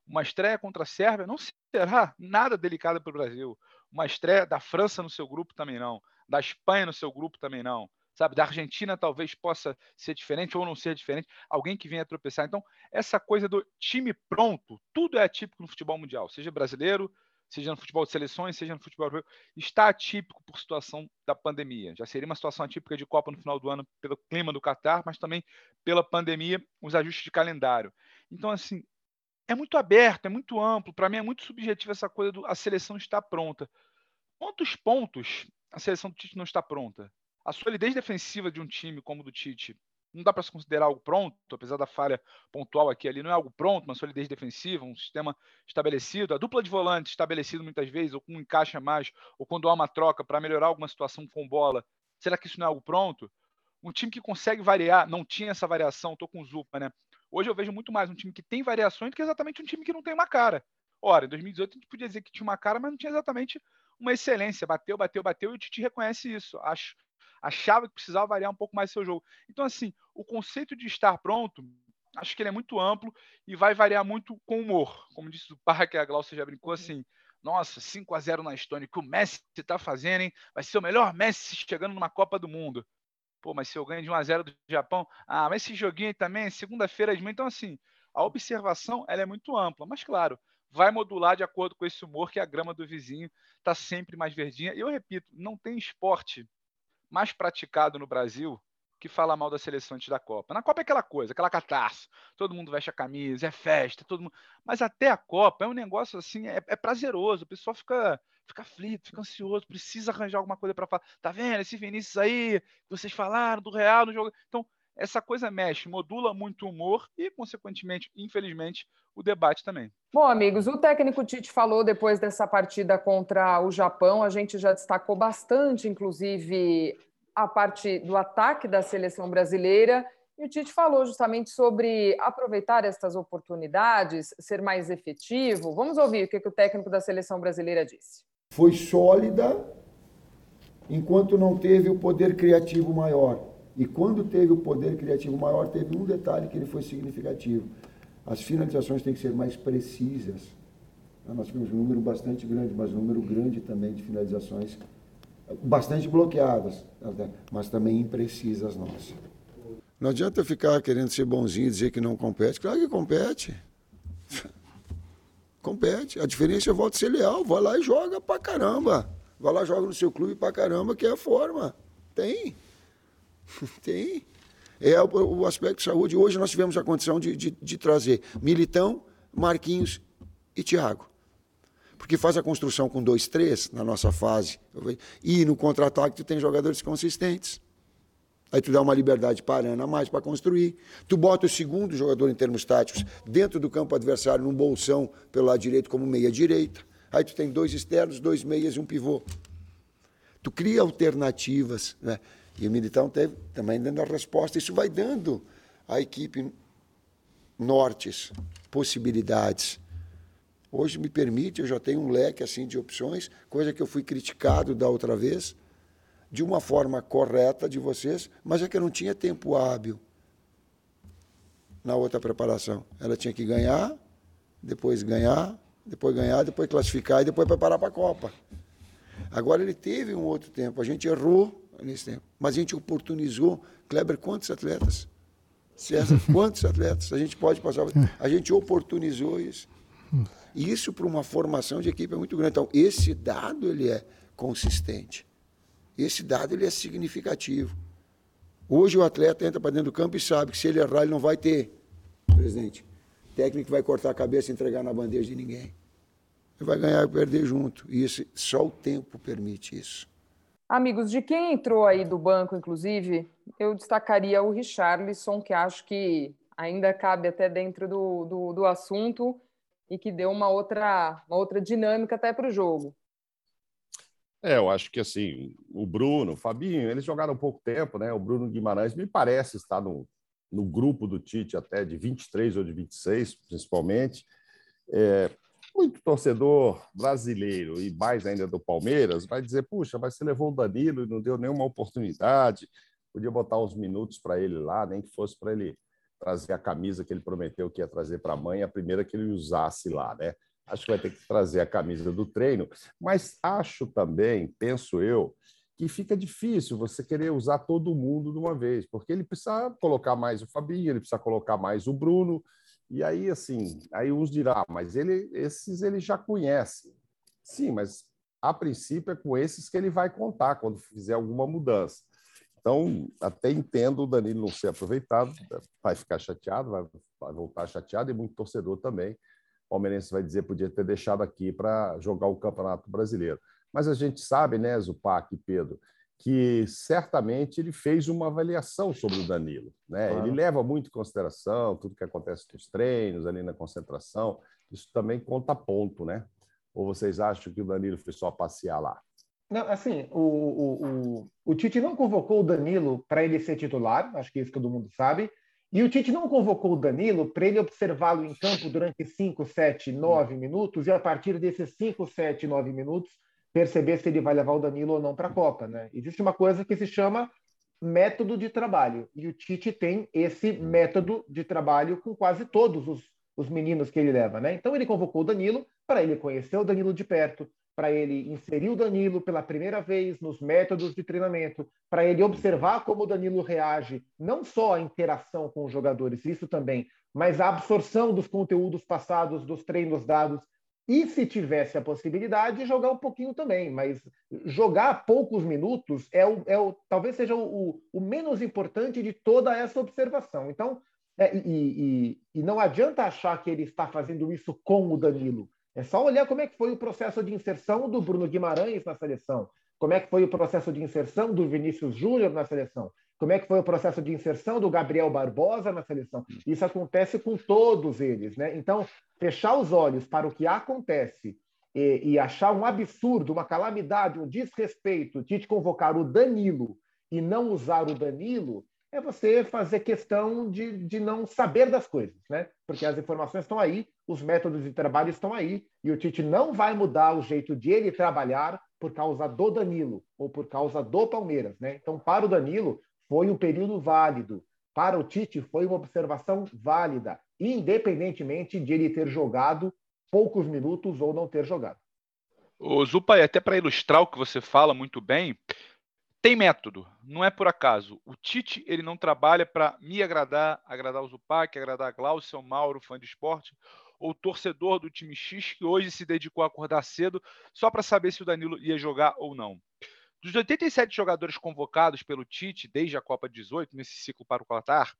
uma estreia contra a Sérvia não será nada delicada para o Brasil. Uma estreia da França no seu grupo também não. Da Espanha no seu grupo também não sabe? Da Argentina talvez possa ser diferente ou não ser diferente, alguém que venha tropeçar. Então, essa coisa do time pronto, tudo é atípico no futebol mundial, seja brasileiro, seja no futebol de seleções, seja no futebol europeu, está atípico por situação da pandemia. Já seria uma situação atípica de Copa no final do ano pelo clima do Catar, mas também pela pandemia, os ajustes de calendário. Então, assim, é muito aberto, é muito amplo. Para mim é muito subjetivo essa coisa do a seleção está pronta. Quantos pontos a seleção do Tite não está pronta? A solidez defensiva de um time como o do Tite não dá para se considerar algo pronto, apesar da falha pontual aqui ali, não é algo pronto, uma solidez defensiva, um sistema estabelecido, a dupla de volante estabelecida muitas vezes, ou com um encaixa mais, ou quando há uma troca para melhorar alguma situação com bola. Será que isso não é algo pronto? Um time que consegue variar, não tinha essa variação, estou com Zupa, né? Hoje eu vejo muito mais um time que tem variações do que exatamente um time que não tem uma cara. Ora, em 2018 a gente podia dizer que tinha uma cara, mas não tinha exatamente uma excelência. Bateu, bateu, bateu, e o Tite reconhece isso. Acho achava que precisava variar um pouco mais seu jogo. Então, assim, o conceito de estar pronto, acho que ele é muito amplo e vai variar muito com humor. Como disse o Parque, a Glaucia já brincou assim, nossa, 5 a 0 na Estônia, que o Messi está fazendo, hein? Vai ser o melhor Messi chegando numa Copa do Mundo. Pô, mas se eu ganho de 1 a 0 do Japão, ah, mas esse joguinho aí também, segunda-feira de manhã, então assim, a observação ela é muito ampla, mas claro, vai modular de acordo com esse humor que a grama do vizinho está sempre mais verdinha. E eu repito, não tem esporte mais praticado no Brasil que fala mal da seleção antes da Copa. Na Copa é aquela coisa, aquela catarse. Todo mundo veste a camisa, é festa, todo mundo. Mas até a Copa é um negócio assim, é, é prazeroso. O pessoal fica, fica aflito, fica ansioso, precisa arranjar alguma coisa para falar. Tá vendo esse Vinícius aí? Vocês falaram do Real no jogo. Então, essa coisa mexe, modula muito o humor e, consequentemente, infelizmente, o debate também.
Bom, amigos, o técnico Tite falou depois dessa partida contra o Japão, a gente já destacou bastante, inclusive, a parte do ataque da seleção brasileira. E o Tite falou justamente sobre aproveitar estas oportunidades, ser mais efetivo. Vamos ouvir o que, que o técnico da seleção brasileira disse.
Foi sólida enquanto não teve o poder criativo maior. E quando teve o poder criativo maior, teve um detalhe que ele foi significativo. As finalizações têm que ser mais precisas. Nós tivemos um número bastante grande, mas um número grande também de finalizações bastante bloqueadas, mas também imprecisas nossas. Não adianta ficar querendo ser bonzinho e dizer que não compete. Claro que compete. compete. A diferença é volta ser leal. Vai lá e joga pra caramba. Vai lá e joga no seu clube pra caramba, que é a forma. Tem. Tem. É o, o, aspecto de saúde. Hoje nós tivemos a condição de, de, de trazer Militão, Marquinhos e Thiago porque faz a construção com dois, três na nossa fase. E no contra-ataque tu tem jogadores consistentes. Aí tu dá uma liberdade parando a mais para construir. Tu bota o segundo jogador em termos táticos dentro do campo adversário, num bolsão pelo lado direito, como meia-direita. Aí tu tem dois externos, dois meias e um pivô. Tu cria alternativas. Né? E o Militão teve também dando a resposta. Isso vai dando à equipe nortes, possibilidades. Hoje me permite, eu já tenho um leque assim de opções, coisa que eu fui criticado da outra vez, de uma forma correta de vocês, mas é que eu não tinha tempo hábil na outra preparação. Ela tinha que ganhar, depois ganhar, depois ganhar, depois classificar e depois preparar para a Copa. Agora ele teve um outro tempo, a gente errou nesse tempo, mas a gente oportunizou. Kleber, quantos atletas? César, quantos atletas? A gente pode passar. A gente oportunizou isso. E isso para uma formação de equipe é muito grande. Então, esse dado ele é consistente. Esse dado ele é significativo. Hoje o atleta entra para dentro do campo e sabe que se ele errar, ele não vai ter, presidente, técnico vai cortar a cabeça e entregar na bandeja de ninguém. Ele vai ganhar e perder junto. E isso, só o tempo permite isso.
Amigos, de quem entrou aí do banco, inclusive, eu destacaria o Richarlison, que acho que ainda cabe até dentro do, do, do assunto e que deu uma outra, uma outra dinâmica até para o jogo.
É, eu acho que assim, o Bruno, o Fabinho, eles jogaram pouco tempo, né? O Bruno Guimarães me parece estar no, no grupo do Tite até de 23 ou de 26, principalmente. É, muito torcedor brasileiro e mais ainda do Palmeiras vai dizer: puxa, mas você levou o Danilo e não deu nenhuma oportunidade, podia botar uns minutos para ele lá, nem que fosse para ele trazer a camisa que ele prometeu que ia trazer para a mãe, a primeira que ele usasse lá, né? Acho que vai ter que trazer a camisa do treino, mas acho também, penso eu, que fica difícil você querer usar todo mundo de uma vez, porque ele precisa colocar mais o Fabinho, ele precisa colocar mais o Bruno, e aí assim, aí uns dirão, ah, mas ele, esses ele já conhece. Sim, mas a princípio é com esses que ele vai contar quando fizer alguma mudança. Então, até entendo o Danilo não ser aproveitado, vai ficar chateado, vai, vai voltar chateado, e muito torcedor também. O Palmeirense vai dizer podia ter deixado aqui para jogar o Campeonato Brasileiro. Mas a gente sabe, né, Zupac e Pedro, que certamente ele fez uma avaliação sobre o Danilo. Né? Claro. Ele leva muito em consideração tudo que acontece nos treinos, ali na concentração. Isso também conta ponto, né? Ou vocês acham que o Danilo foi só passear lá?
Não, assim, o, o, o, o Tite não convocou o Danilo para ele ser titular, acho que isso todo mundo sabe. E o Tite não convocou o Danilo para ele observá-lo em campo durante 5, 7, 9 minutos, e a partir desses 5, 7, 9 minutos, perceber se ele vai levar o Danilo ou não para a Copa. Né? Existe uma coisa que se chama método de trabalho. E o Tite tem esse método de trabalho com quase todos os, os meninos que ele leva. Né? Então ele convocou o Danilo para ele conhecer o Danilo de perto, para ele inserir o Danilo pela primeira vez nos métodos de treinamento, para ele observar como o Danilo reage, não só a interação com os jogadores, isso também, mas a absorção dos conteúdos passados, dos treinos dados, e se tivesse a possibilidade, jogar um pouquinho também, mas jogar poucos minutos é o, é o talvez seja o, o menos importante de toda essa observação. Então, é, e, e, e não adianta achar que ele está fazendo isso com o Danilo. É só olhar como é que foi o processo de inserção do Bruno Guimarães na seleção, como é que foi o processo de inserção do Vinícius Júnior na seleção, como é que foi o processo de inserção do Gabriel Barbosa na seleção. Isso acontece com todos eles, né? Então, fechar os olhos para o que acontece e, e achar um absurdo, uma calamidade, um desrespeito de te convocar o Danilo e não usar o Danilo, é você fazer questão de, de não saber das coisas, né? Porque as informações estão aí, os métodos de trabalho estão aí, e o Tite não vai mudar o jeito de ele trabalhar por causa do Danilo ou por causa do Palmeiras, né? Então, para o Danilo, foi um período válido. Para o Tite, foi uma observação válida, independentemente de ele ter jogado poucos minutos ou não ter jogado.
O Zupa, até para ilustrar o que você fala muito bem, tem método, não é por acaso. O Tite ele não trabalha para me agradar, agradar o Zupac, agradar a Glaucio, Mauro, fã de esporte, ou torcedor do time X que hoje se dedicou a acordar cedo só para saber se o Danilo ia jogar ou não. Dos 87 jogadores convocados pelo Tite desde a Copa 18, nesse ciclo para o Qatar,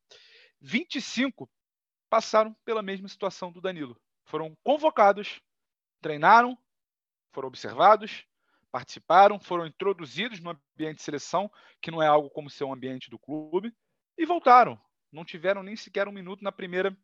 25 passaram pela mesma situação do Danilo. Foram convocados, treinaram, foram observados, participaram, foram introduzidos no ambiente de seleção, que não é algo como ser um ambiente do clube, e voltaram. Não tiveram nem sequer um minuto na primeira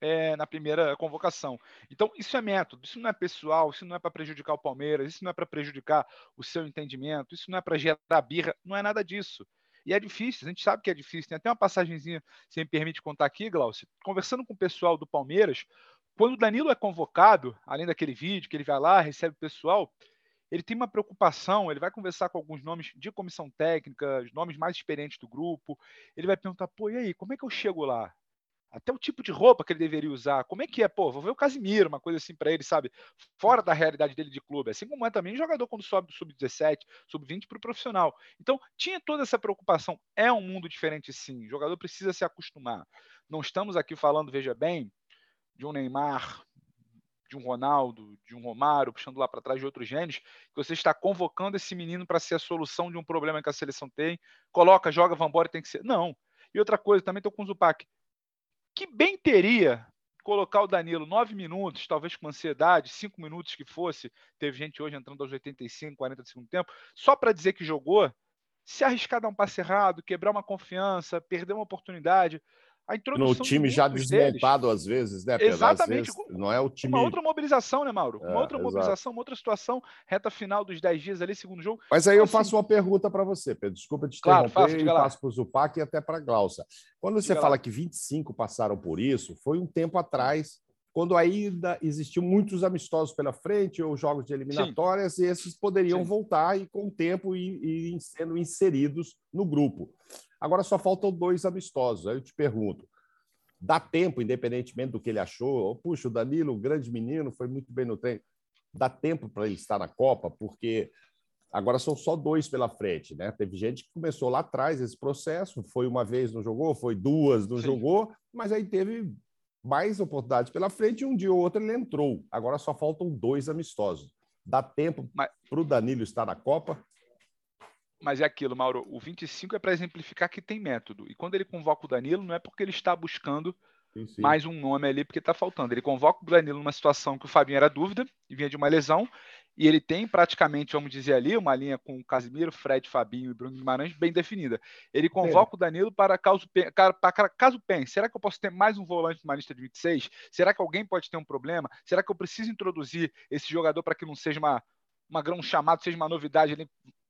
é, na primeira convocação. Então, isso é método, isso não é pessoal, isso não é para prejudicar o Palmeiras, isso não é para prejudicar o seu entendimento, isso não é para gerar birra, não é nada disso. E é difícil, a gente sabe que é difícil. Tem até uma passagenzinha, se me permite contar aqui, Glaucio, conversando com o pessoal do Palmeiras, quando o Danilo é convocado, além daquele vídeo que ele vai lá, recebe o pessoal, ele tem uma preocupação, ele vai conversar com alguns nomes de comissão técnica, os nomes mais experientes do grupo, ele vai perguntar, pô, e aí, como é que eu chego lá? Até o tipo de roupa que ele deveria usar, como é que é, pô, vou ver o Casimiro, uma coisa assim para ele, sabe? Fora da realidade dele de clube, assim como é também jogador quando sobe do sub-17, sub-20 para o profissional. Então, tinha toda essa preocupação. É um mundo diferente, sim. O jogador precisa se acostumar. Não estamos aqui falando, veja bem, de um Neymar, de um Ronaldo, de um Romário, puxando lá para trás de outros gênios, que você está convocando esse menino para ser a solução de um problema que a seleção tem, coloca, joga, vambora, tem que ser. Não. E outra coisa, também estou com o Zupac. Que bem teria colocar o Danilo nove minutos, talvez com ansiedade, cinco minutos que fosse, teve gente hoje entrando aos 85, 40 do segundo tempo, só para dizer que jogou, se arriscar dar um passe errado, quebrar uma confiança, perder uma oportunidade,
a introdução no time já desmontado deles, às vezes, né?
Pedro? Exatamente. Vezes,
não é o time.
Uma outra mobilização, né, Mauro? Uma é, outra mobilização, uma outra situação, reta final dos 10 dias ali, segundo jogo.
Mas aí então, eu faço assim... uma pergunta para você, Pedro. Desculpa te claro, interromper faço, passo para o Zupac e até para a Glaucia. Quando você diga fala lá. que 25 passaram por isso, foi um tempo atrás, quando ainda existiam muitos amistosos pela frente ou jogos de eliminatórias, Sim. e esses poderiam Sim. voltar e, com o tempo, ir, ir sendo inseridos no grupo. Agora só faltam dois amistosos. Aí eu te pergunto: dá tempo, independentemente do que ele achou? Puxa, o Danilo, grande menino, foi muito bem no treino. Dá tempo para ele estar na Copa, porque agora são só dois pela frente, né? Teve gente que começou lá atrás esse processo, foi uma vez não jogou, foi duas não Sim. jogou, mas aí teve mais oportunidades pela frente e um dia ou outro ele entrou. Agora só faltam dois amistosos. Dá tempo para o Danilo estar na Copa?
Mas é aquilo, Mauro. O 25 é para exemplificar que tem método. E quando ele convoca o Danilo, não é porque ele está buscando sim, sim. mais um nome ali, porque está faltando. Ele convoca o Danilo numa situação que o Fabinho era dúvida e vinha de uma lesão. E ele tem praticamente, vamos dizer ali, uma linha com Casimiro, Fred, Fabinho e Bruno Guimarães bem definida. Ele convoca é. o Danilo para caso, para caso pense, será que eu posso ter mais um volante numa lista de 26? Será que alguém pode ter um problema? Será que eu preciso introduzir esse jogador para que não seja uma, uma grão chamado, seja uma novidade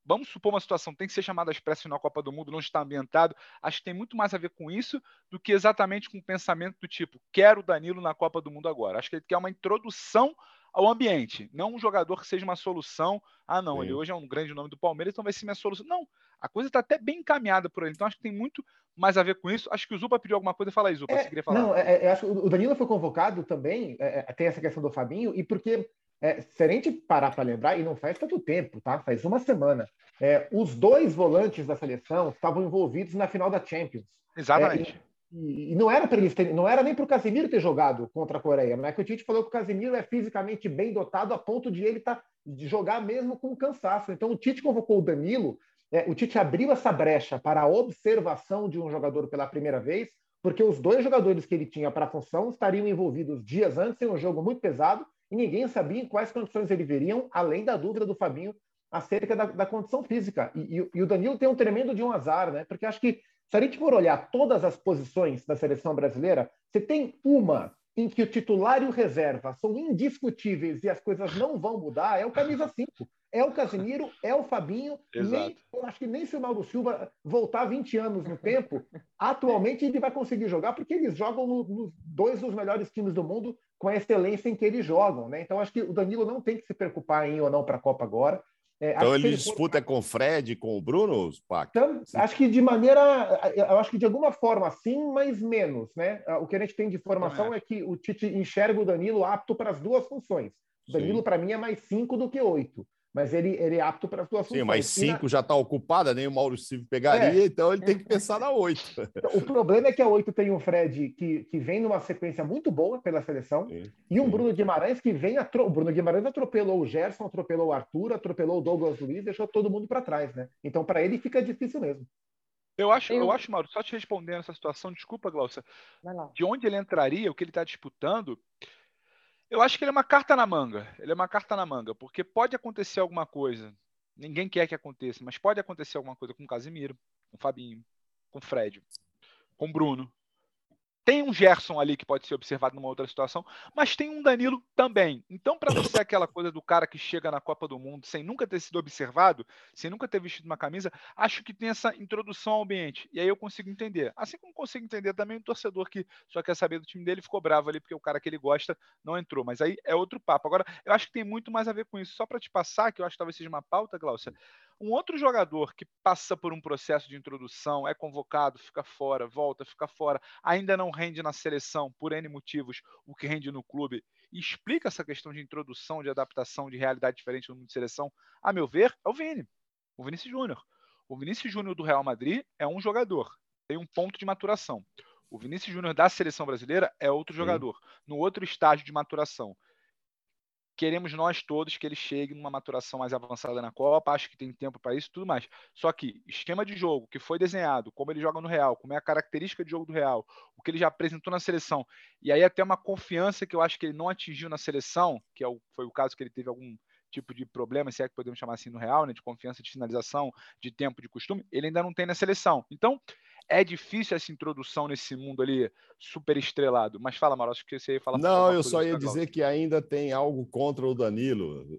vamos supor uma situação, tem que ser chamada às pressas na Copa do Mundo, não está ambientado. Acho que tem muito mais a ver com isso do que exatamente com o pensamento do tipo, quero o Danilo na Copa do Mundo agora. Acho que ele quer uma introdução ao ambiente, não um jogador que seja uma solução. Ah, não, Sim. ele hoje é um grande nome do Palmeiras, então vai ser minha solução. Não, a coisa está até bem encaminhada por ele. Então acho que tem muito mais a ver com isso. Acho que o Zupa pediu alguma coisa. Fala aí, Zupa, é, você queria falar.
Não, é, é, acho que o Danilo foi convocado também, é, é, tem essa questão do Fabinho, e porque é, se a gente parar para lembrar, e não faz tanto tempo, tá? Faz uma semana. É, os dois volantes da seleção estavam envolvidos na final da Champions.
Exatamente.
E, não era para eles terem, não era nem para o Casemiro ter jogado contra a Coreia, mas é que o Tite falou que o Casemiro é fisicamente bem dotado a ponto de ele tá, de jogar mesmo com cansaço. Então o Tite convocou o Danilo, é, o Tite abriu essa brecha para a observação de um jogador pela primeira vez, porque os dois jogadores que ele tinha para a função estariam envolvidos dias antes em um jogo muito pesado e ninguém sabia em quais condições ele viriam, além da dúvida do Fabinho acerca da, da condição física. E, e, e, o Danilo tem um tremendo de um azar, né? Porque acho que se a gente for olhar todas as posições da seleção brasileira, você tem uma em que o titular e o reserva são indiscutíveis e as coisas não vão mudar, é o camisa 5. É o Casimiro, é o Fabinho. Nem, eu acho que nem se o Mauro Silva voltar 20 anos no tempo, atualmente ele vai conseguir jogar, porque eles jogam nos no dois dos melhores times do mundo com a excelência em que eles jogam. Né? Então, acho que o Danilo não tem que se preocupar em ir ou não para a Copa agora.
É, então ele, ele disputa for... com o Fred, com o Bruno, Pac?
Então, acho que de maneira, eu acho que de alguma forma sim, mas menos, né? O que a gente tem de informação é. é que o Tite enxerga o Danilo apto para as duas funções. O Danilo para mim é mais cinco do que oito mas ele, ele é apto para as duas
funções. Sim, mas cinco na... já está ocupada, nem o Mauro Silva pegaria, é. então ele tem que pensar na oito.
O problema é que a oito tem um Fred que, que vem numa sequência muito boa pela seleção, sim, e um sim. Bruno Guimarães que vem. Atro... O Bruno Guimarães atropelou o Gerson, atropelou o Arthur, atropelou o Douglas Luiz, deixou todo mundo para trás, né? Então, para ele fica difícil mesmo.
Eu acho, eu... eu acho, Mauro, só te respondendo essa situação, desculpa, Glaucia, de onde ele entraria, o que ele está disputando, eu acho que ele é uma carta na manga. Ele é uma carta na manga, porque pode acontecer alguma coisa. Ninguém quer que aconteça, mas pode acontecer alguma coisa com o Casimiro, com o Fabinho, com o Fred, com o Bruno, tem um Gerson ali que pode ser observado numa outra situação, mas tem um Danilo também. Então, para você aquela coisa do cara que chega na Copa do Mundo sem nunca ter sido observado, sem nunca ter vestido uma camisa, acho que tem essa introdução ao ambiente. E aí eu consigo entender. Assim como consigo entender também o torcedor que só quer saber do time dele ficou bravo ali porque o cara que ele gosta não entrou. Mas aí é outro papo. Agora, eu acho que tem muito mais a ver com isso. Só para te passar, que eu acho que talvez seja uma pauta, Glaucia. Um outro jogador que passa por um processo de introdução, é convocado, fica fora, volta, fica fora, ainda não rende na seleção por N motivos o que rende no clube, e explica essa questão de introdução, de adaptação, de realidade diferente no mundo de seleção, a meu ver, é o Vini, o Vinícius Júnior. O Vinícius Júnior do Real Madrid é um jogador, tem um ponto de maturação. O Vinícius Júnior da seleção brasileira é outro Sim. jogador, no outro estágio de maturação queremos nós todos que ele chegue numa maturação mais avançada na Copa, acho que tem tempo para isso tudo mais. Só que esquema de jogo que foi desenhado, como ele joga no Real, como é a característica de jogo do Real, o que ele já apresentou na seleção, e aí até uma confiança que eu acho que ele não atingiu na seleção, que é o, foi o caso que ele teve algum tipo de problema, se é que podemos chamar assim no Real, né, de confiança, de finalização, de tempo, de costume, ele ainda não tem na seleção. Então, é difícil essa introdução nesse mundo ali super estrelado. Mas fala, Mauro, acho que você ia falar.
Não, eu só ia dizer que ainda tem algo contra o Danilo,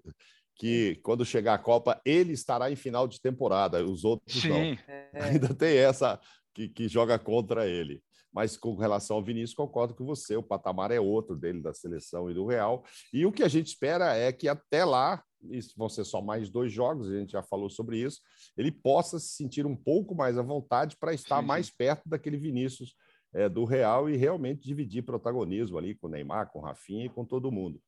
que quando chegar a Copa, ele estará em final de temporada, os outros Sim. não. É. Ainda tem essa que, que joga contra ele. Mas com relação ao Vinícius, concordo com você, o patamar é outro dele, da seleção e do Real. E o que a gente espera é que até lá isso vão ser só mais dois jogos, a gente já falou sobre isso, ele possa se sentir um pouco mais à vontade para estar sim, mais perto daquele Vinícius é, do Real e realmente dividir protagonismo ali com o Neymar, com o Rafinha e com todo mundo.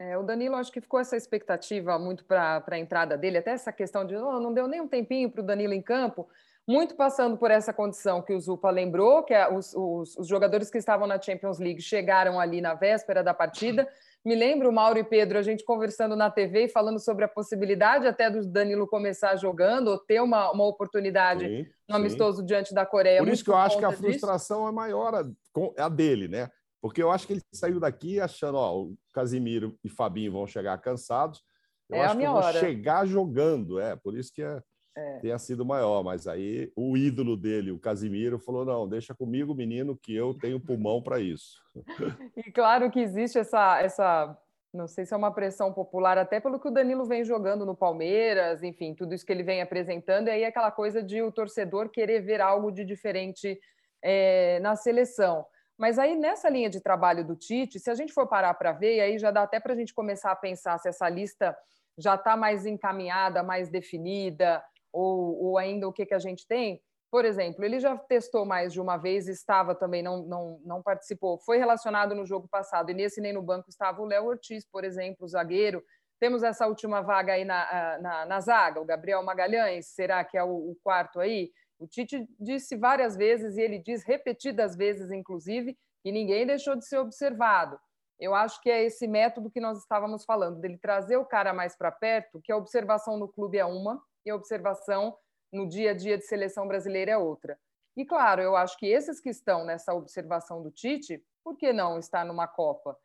É, o Danilo, acho que ficou essa expectativa muito para a entrada dele, até essa questão de oh, não deu nem um tempinho para o Danilo em campo, muito passando por essa condição que o Zupa lembrou, que é os, os, os jogadores que estavam na Champions League chegaram ali na véspera da partida me lembro, Mauro e Pedro, a gente conversando na TV e falando sobre a possibilidade até do Danilo começar jogando ou ter uma, uma oportunidade sim, no amistoso sim. diante da Coreia.
Por isso que eu acho que a frustração disso. é maior, a, a dele, né? Porque eu acho que ele saiu daqui achando, ó, o Casimiro e Fabinho vão chegar cansados. Eu é acho que vão chegar jogando, é, por isso que é é. tenha sido maior, mas aí o ídolo dele, o Casimiro, falou: não, deixa comigo, menino, que eu tenho pulmão para isso.
E claro que existe essa, essa, não sei se é uma pressão popular, até pelo que o Danilo vem jogando no Palmeiras, enfim, tudo isso que ele vem apresentando, e aí aquela coisa de o torcedor querer ver algo de diferente é, na seleção. Mas aí, nessa linha de trabalho do Tite, se a gente for parar para ver, e aí já dá até para a gente começar a pensar se essa lista já está mais encaminhada, mais definida, ou, ou ainda o que, que a gente tem. Por exemplo, ele já testou mais de uma vez, estava também, não, não, não participou, foi relacionado no jogo passado, e nesse nem no banco estava o Léo Ortiz, por exemplo, o zagueiro. Temos essa última vaga aí na, na, na zaga, o Gabriel Magalhães, será que é o, o quarto aí? O Tite disse várias vezes, e ele diz repetidas vezes, inclusive, que ninguém deixou de ser observado. Eu acho que é esse método que nós estávamos falando, dele trazer o cara mais para perto, que a observação no clube é uma e a observação no dia a dia de seleção brasileira é outra. E claro, eu acho que esses que estão nessa observação do Tite, por que não estar numa Copa?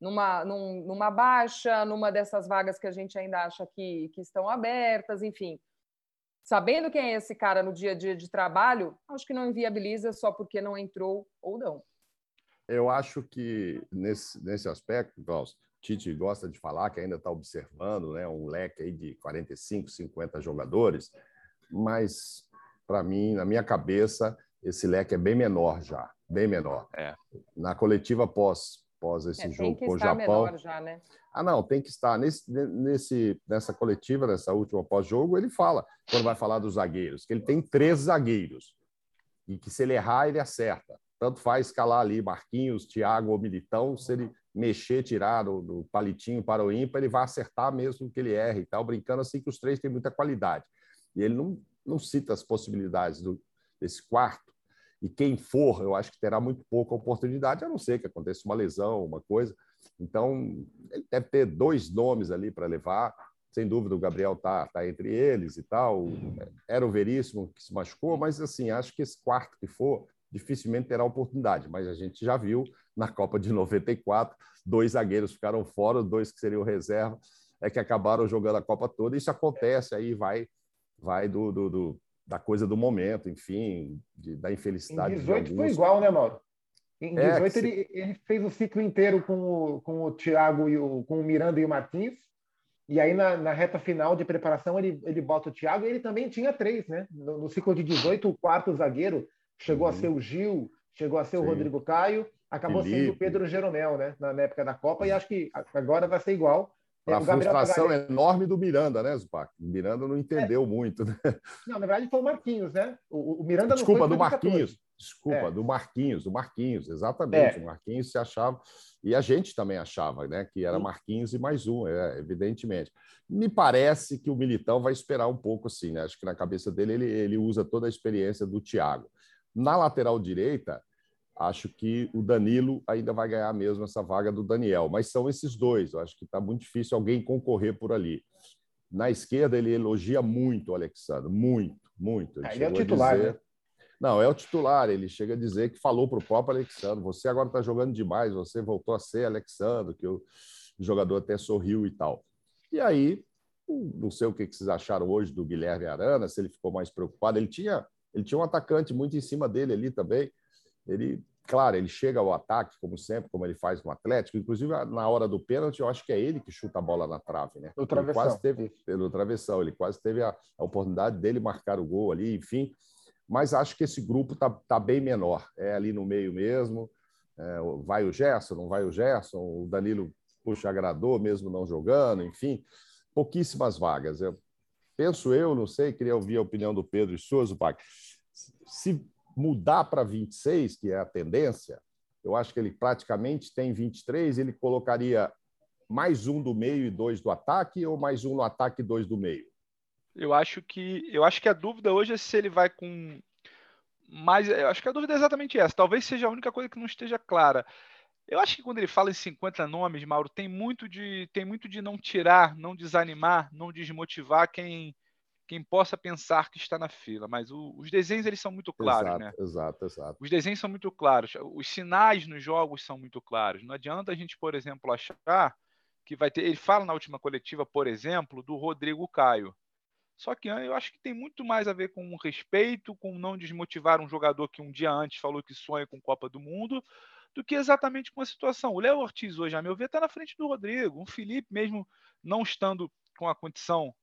Numa, num, numa baixa, numa dessas vagas que a gente ainda acha que, que estão abertas, enfim sabendo quem é esse cara no dia a dia de trabalho, acho que não inviabiliza só porque não entrou ou não.
Eu acho que nesse, nesse aspecto, Klaus, Tite gosta de falar que ainda está observando né, um leque aí de 45, 50 jogadores, mas para mim, na minha cabeça, esse leque é bem menor já, bem menor. É. Na coletiva pós pós esse é, jogo com o Japão. Já, né? Ah, não, tem que estar. Nesse, nesse, nessa coletiva, nessa última pós-jogo, ele fala, quando vai falar dos zagueiros, que ele tem três zagueiros. E que se ele errar, ele acerta. Tanto faz escalar ali Marquinhos, Thiago ou Militão, se ele mexer, tirar do, do palitinho para o ímpar, ele vai acertar mesmo que ele erre e tal, brincando assim que os três têm muita qualidade. E ele não, não cita as possibilidades do, desse quarto e quem for, eu acho que terá muito pouca oportunidade, a não ser que aconteça uma lesão, uma coisa. Então, ele deve ter dois nomes ali para levar. Sem dúvida, o Gabriel está tá entre eles e tal. Era o Veríssimo que se machucou, mas assim, acho que esse quarto que for, dificilmente terá oportunidade. Mas a gente já viu na Copa de 94, dois zagueiros ficaram fora, dois que seriam reserva, é que acabaram jogando a Copa toda. Isso acontece, aí vai, vai do, do, do da coisa do momento, enfim, de, da infelicidade.
Em 18 foi igual, né, Mauro? Em 18 é, se... ele, ele, fez o ciclo inteiro com o, com o Thiago e o, com o Miranda e o Martins. E aí, na, na reta final de preparação, ele, ele bota o Thiago e ele também tinha três, né? No, no ciclo de 18, o quarto zagueiro chegou uhum. a ser o Gil, chegou a ser Sim. o Rodrigo Caio, acabou Felipe. sendo o Pedro Jeromel, né? Na, na época da Copa, e acho que agora vai ser igual.
Para a frustração Magalhães... enorme do Miranda, né, Zupac? O Miranda não entendeu é. muito. Né?
Não, na verdade foi o Marquinhos, né? O, o Miranda
Desculpa, do Marquinhos. Desculpa, é. do Marquinhos, do Marquinhos, exatamente. É. O Marquinhos se achava, e a gente também achava, né? Que era Marquinhos e mais um, é, evidentemente. Me parece que o Militão vai esperar um pouco assim, né? Acho que na cabeça dele ele, ele usa toda a experiência do Thiago. Na lateral direita, acho que o Danilo ainda vai ganhar mesmo essa vaga do Daniel, mas são esses dois. Eu acho que está muito difícil alguém concorrer por ali. Na esquerda, ele elogia muito o Alexandre, muito, muito.
Ele, ele é o titular, dizer... né?
Não, é o titular. Ele chega a dizer que falou para o próprio Alexandre: você agora está jogando demais, você voltou a ser Alexandre, que o jogador até sorriu e tal. E aí, não sei o que vocês acharam hoje do Guilherme Arana, se ele ficou mais preocupado. Ele tinha, ele tinha um atacante muito em cima dele ali também ele, claro, ele chega ao ataque, como sempre, como ele faz no Atlético. Inclusive, na hora do pênalti, eu acho que é ele que chuta a bola na trave, né?
No travessão.
Ele quase teve, pelo travessão, ele quase teve a, a, oportunidade dele marcar o gol ali, enfim. Mas acho que esse grupo está tá bem menor. É ali no meio mesmo. É, vai o Gerson, não vai o Gerson, o Danilo, puxa, agradou mesmo não jogando, enfim. Pouquíssimas vagas. Eu, penso eu, não sei, queria ouvir a opinião do Pedro e suas, o Se mudar para 26, que é a tendência, eu acho que ele praticamente tem 23, ele colocaria mais um do meio e dois do ataque, ou mais um no ataque e dois do meio?
Eu acho que eu acho que a dúvida hoje é se ele vai com mais. Eu acho que a dúvida é exatamente essa. Talvez seja a única coisa que não esteja clara. Eu acho que quando ele fala em 50 nomes, Mauro, tem muito de tem muito de não tirar, não desanimar, não desmotivar quem quem possa pensar que está na fila, mas o, os desenhos eles são muito claros,
exato,
né?
Exato, exato.
Os desenhos são muito claros, os sinais nos jogos são muito claros. Não adianta a gente, por exemplo, achar que vai ter. Ele fala na última coletiva, por exemplo, do Rodrigo Caio. Só que eu acho que tem muito mais a ver com respeito, com não desmotivar um jogador que um dia antes falou que sonha com Copa do Mundo, do que exatamente com a situação. O Léo Ortiz hoje, a meu ver, está na frente do Rodrigo. O Felipe, mesmo não estando com a condição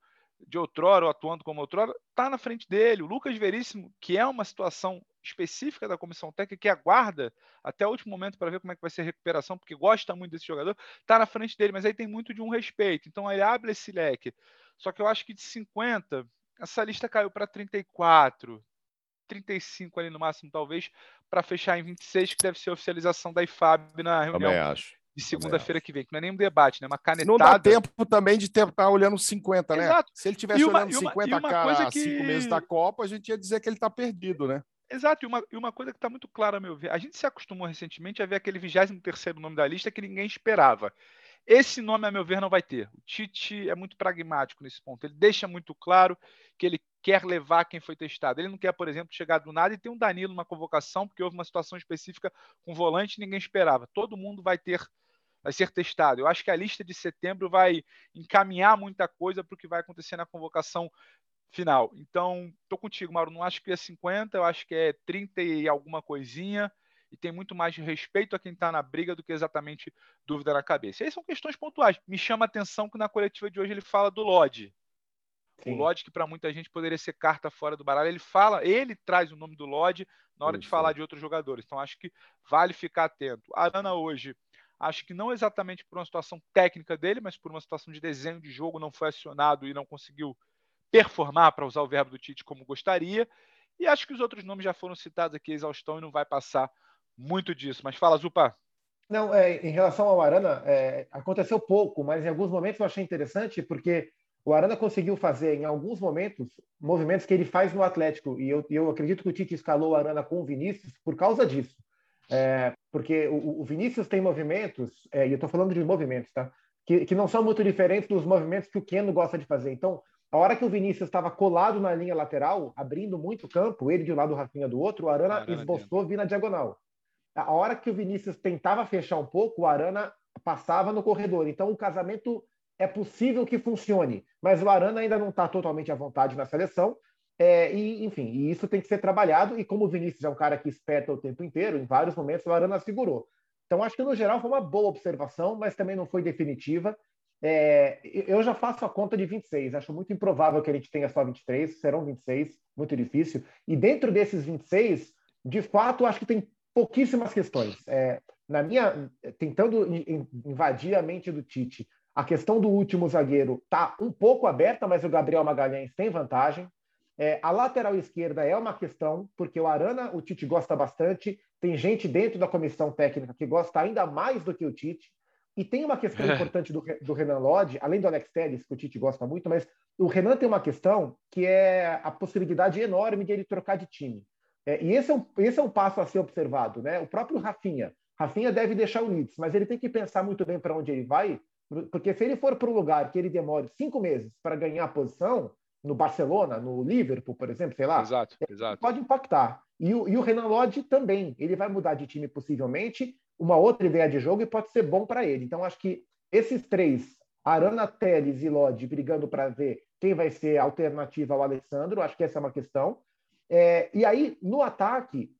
de outrora, ou atuando como outrora, está na frente dele. O Lucas Veríssimo, que é uma situação específica da comissão técnica que aguarda até o último momento para ver como é que vai ser a recuperação, porque gosta muito desse jogador, está na frente dele, mas aí tem muito de um respeito. Então ele abre esse leque. Só que eu acho que de 50, essa lista caiu para 34, 35 ali no máximo, talvez, para fechar em 26, que deve ser a oficialização da IFAB na reunião. De segunda-feira que vem, que não é nem um debate, né? Uma canetada.
Não dá tempo também de estar tá olhando 50, né?
Exato.
Se ele tivesse
uma,
olhando
uma,
50
uma
cara
que...
cinco meses da Copa, a gente ia dizer que ele está perdido, né?
Exato, e uma, e uma coisa que está muito clara, a meu ver, a gente se acostumou recentemente a ver aquele 23 nome da lista que ninguém esperava. Esse nome, a meu ver, não vai ter. O Tite é muito pragmático nesse ponto. Ele deixa muito claro que ele quer levar quem foi testado. Ele não quer, por exemplo, chegar do nada e ter um Danilo numa convocação, porque houve uma situação específica com volante e ninguém esperava. Todo mundo vai ter vai ser testado. Eu acho que a lista de setembro vai encaminhar muita coisa para o que vai acontecer na convocação final. Então, estou contigo, Mauro. Não acho que é 50, eu acho que é 30 e alguma coisinha. E tem muito mais respeito a quem está na briga do que exatamente dúvida na cabeça. E aí são questões pontuais. Me chama a atenção que na coletiva de hoje ele fala do Lodge. O Lodge, que para muita gente poderia ser carta fora do baralho, ele fala, ele traz o nome do Lodge na hora Isso. de falar de outros jogadores. Então acho que vale ficar atento. A Ana hoje Acho que não exatamente por uma situação técnica dele, mas por uma situação de desenho de jogo, não foi acionado e não conseguiu performar, para usar o verbo do Tite, como gostaria. E acho que os outros nomes já foram citados aqui, exaustão, e não vai passar muito disso. Mas fala, Zupa.
Não, é, em relação ao Arana, é, aconteceu pouco, mas em alguns momentos eu achei interessante, porque o Arana conseguiu fazer, em alguns momentos, movimentos que ele faz no Atlético. E eu, eu acredito que o Tite escalou o Arana com o Vinícius por causa disso. É, porque o, o, Vinícius tem movimentos, é, e eu estou falando de movimentos, tá? Que, que, não são muito diferentes dos movimentos que o Keno gosta de fazer. Então, a hora que o Vinícius estava colado na linha lateral, abrindo muito campo, ele de um lado, o Rafinha do outro, o Arana, Arana esboçou vir na diagonal. A hora que o Vinícius tentava fechar um pouco, o Arana passava no corredor. Então, o casamento é possível que funcione, mas o Arana ainda não está totalmente à vontade na seleção. É, e, enfim, e isso tem que ser trabalhado. E como o Vinícius é um cara que esperta o tempo inteiro, em vários momentos o Arana segurou. Então, acho que no geral foi uma boa observação, mas também não foi definitiva. É, eu já faço a conta de 26. Acho muito improvável que a gente tenha só 23, serão 26, muito difícil. E dentro desses 26, de fato, acho que tem pouquíssimas questões. É, na minha, tentando invadir a mente do Tite, a questão do último zagueiro está um pouco aberta, mas o Gabriel Magalhães tem vantagem. É, a lateral esquerda é uma questão, porque o Arana, o Tite gosta bastante, tem gente dentro da comissão técnica que gosta ainda mais do que o Tite. E tem uma questão é. importante do, do Renan Lodge, além do Alex Telles, que o Tite gosta muito, mas o Renan tem uma questão que é a possibilidade enorme de ele trocar de time. É, e esse é, um, esse é um passo a ser observado. Né? O próprio Rafinha. Rafinha deve deixar o Leeds, mas ele tem que pensar muito bem para onde ele vai, porque se ele for para um lugar que ele demore cinco meses para ganhar a posição, no Barcelona, no Liverpool, por exemplo, sei lá.
Exato, exato.
Pode impactar. E o, e o Renan Lodge também. Ele vai mudar de time possivelmente, uma outra ideia de jogo e pode ser bom para ele. Então, acho que esses três, Arana, Teles e Lodge, brigando para ver quem vai ser a alternativa ao Alessandro, acho que essa é uma questão. É, e aí, no ataque,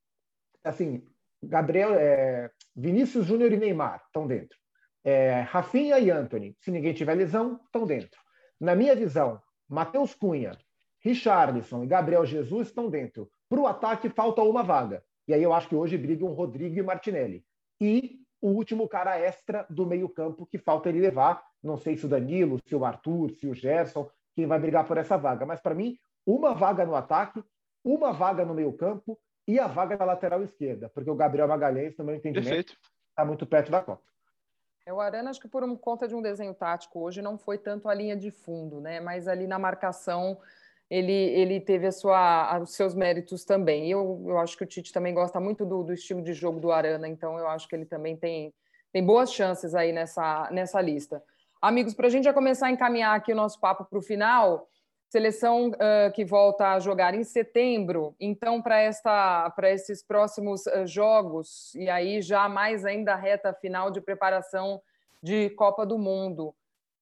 assim, Gabriel, é, Vinícius Júnior e Neymar estão dentro. É, Rafinha e Anthony, se ninguém tiver lesão, estão dentro. Na minha visão, Matheus Cunha, Richarlison e Gabriel Jesus estão dentro. Para o ataque, falta uma vaga. E aí eu acho que hoje brigam Rodrigo e Martinelli. E o último cara extra do meio-campo que falta ele levar. Não sei se o Danilo, se o Arthur, se o Gerson, quem vai brigar por essa vaga. Mas para mim, uma vaga no ataque, uma vaga no meio-campo e a vaga na lateral esquerda. Porque o Gabriel Magalhães, no meu entendimento, está muito perto da Copa.
É, o Arana, acho que por conta de um desenho tático hoje, não foi tanto a linha de fundo, né? Mas ali na marcação ele, ele teve sua, os seus méritos também. Eu, eu acho que o Tite também gosta muito do, do estilo de jogo do Arana, então eu acho que ele também tem, tem boas chances aí nessa, nessa lista. Amigos, para a gente já começar a encaminhar aqui o nosso papo para o final, Seleção uh, que volta a jogar em setembro, então, para esses próximos uh, jogos, e aí já mais ainda a reta final de preparação de Copa do Mundo.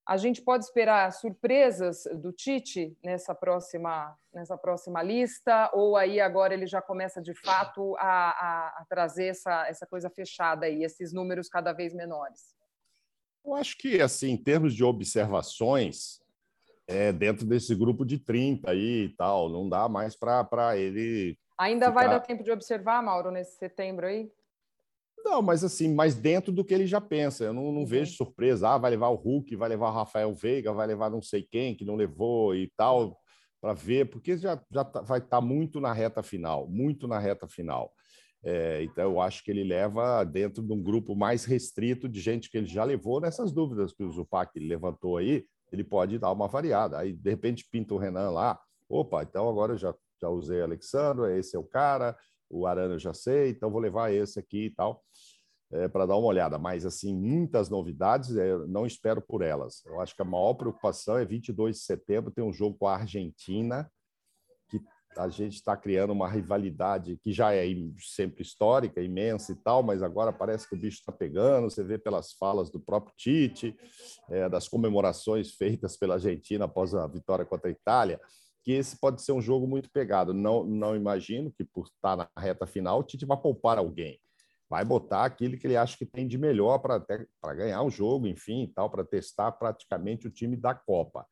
A gente pode esperar surpresas do Tite nessa próxima, nessa próxima lista, ou aí agora ele já começa de fato a, a, a trazer essa, essa coisa fechada aí, esses números cada vez menores?
Eu acho que, assim, em termos de observações, é, dentro desse grupo de 30 aí e tal. Não dá mais para ele
Ainda ficar... vai dar tempo de observar, Mauro, nesse setembro aí?
Não, mas assim, mais dentro do que ele já pensa. Eu não, não vejo surpresa. Ah, vai levar o Hulk, vai levar o Rafael Veiga, vai levar não sei quem que não levou e tal, para ver, porque já, já tá, vai estar tá muito na reta final, muito na reta final. É, então, eu acho que ele leva dentro de um grupo mais restrito de gente que ele já levou nessas dúvidas que o Zupac levantou aí, ele pode dar uma variada. Aí, de repente, pinta o Renan lá. Opa, então agora eu já, já usei Alexandre, esse é o cara, o Arana eu já sei, então vou levar esse aqui e tal, é, para dar uma olhada. Mas, assim, muitas novidades, é, não espero por elas. Eu acho que a maior preocupação é 22 de setembro, tem um jogo com a Argentina, a gente está criando uma rivalidade que já é sempre histórica, imensa e tal, mas agora parece que o bicho está pegando. Você vê pelas falas do próprio Tite, é, das comemorações feitas pela Argentina após a vitória contra a Itália que esse pode ser um jogo muito pegado. Não, não imagino que, por estar na reta final, o Tite vai poupar alguém. Vai botar aquilo que ele acha que tem de melhor para ganhar um jogo, enfim, tal, para testar praticamente o time da Copa.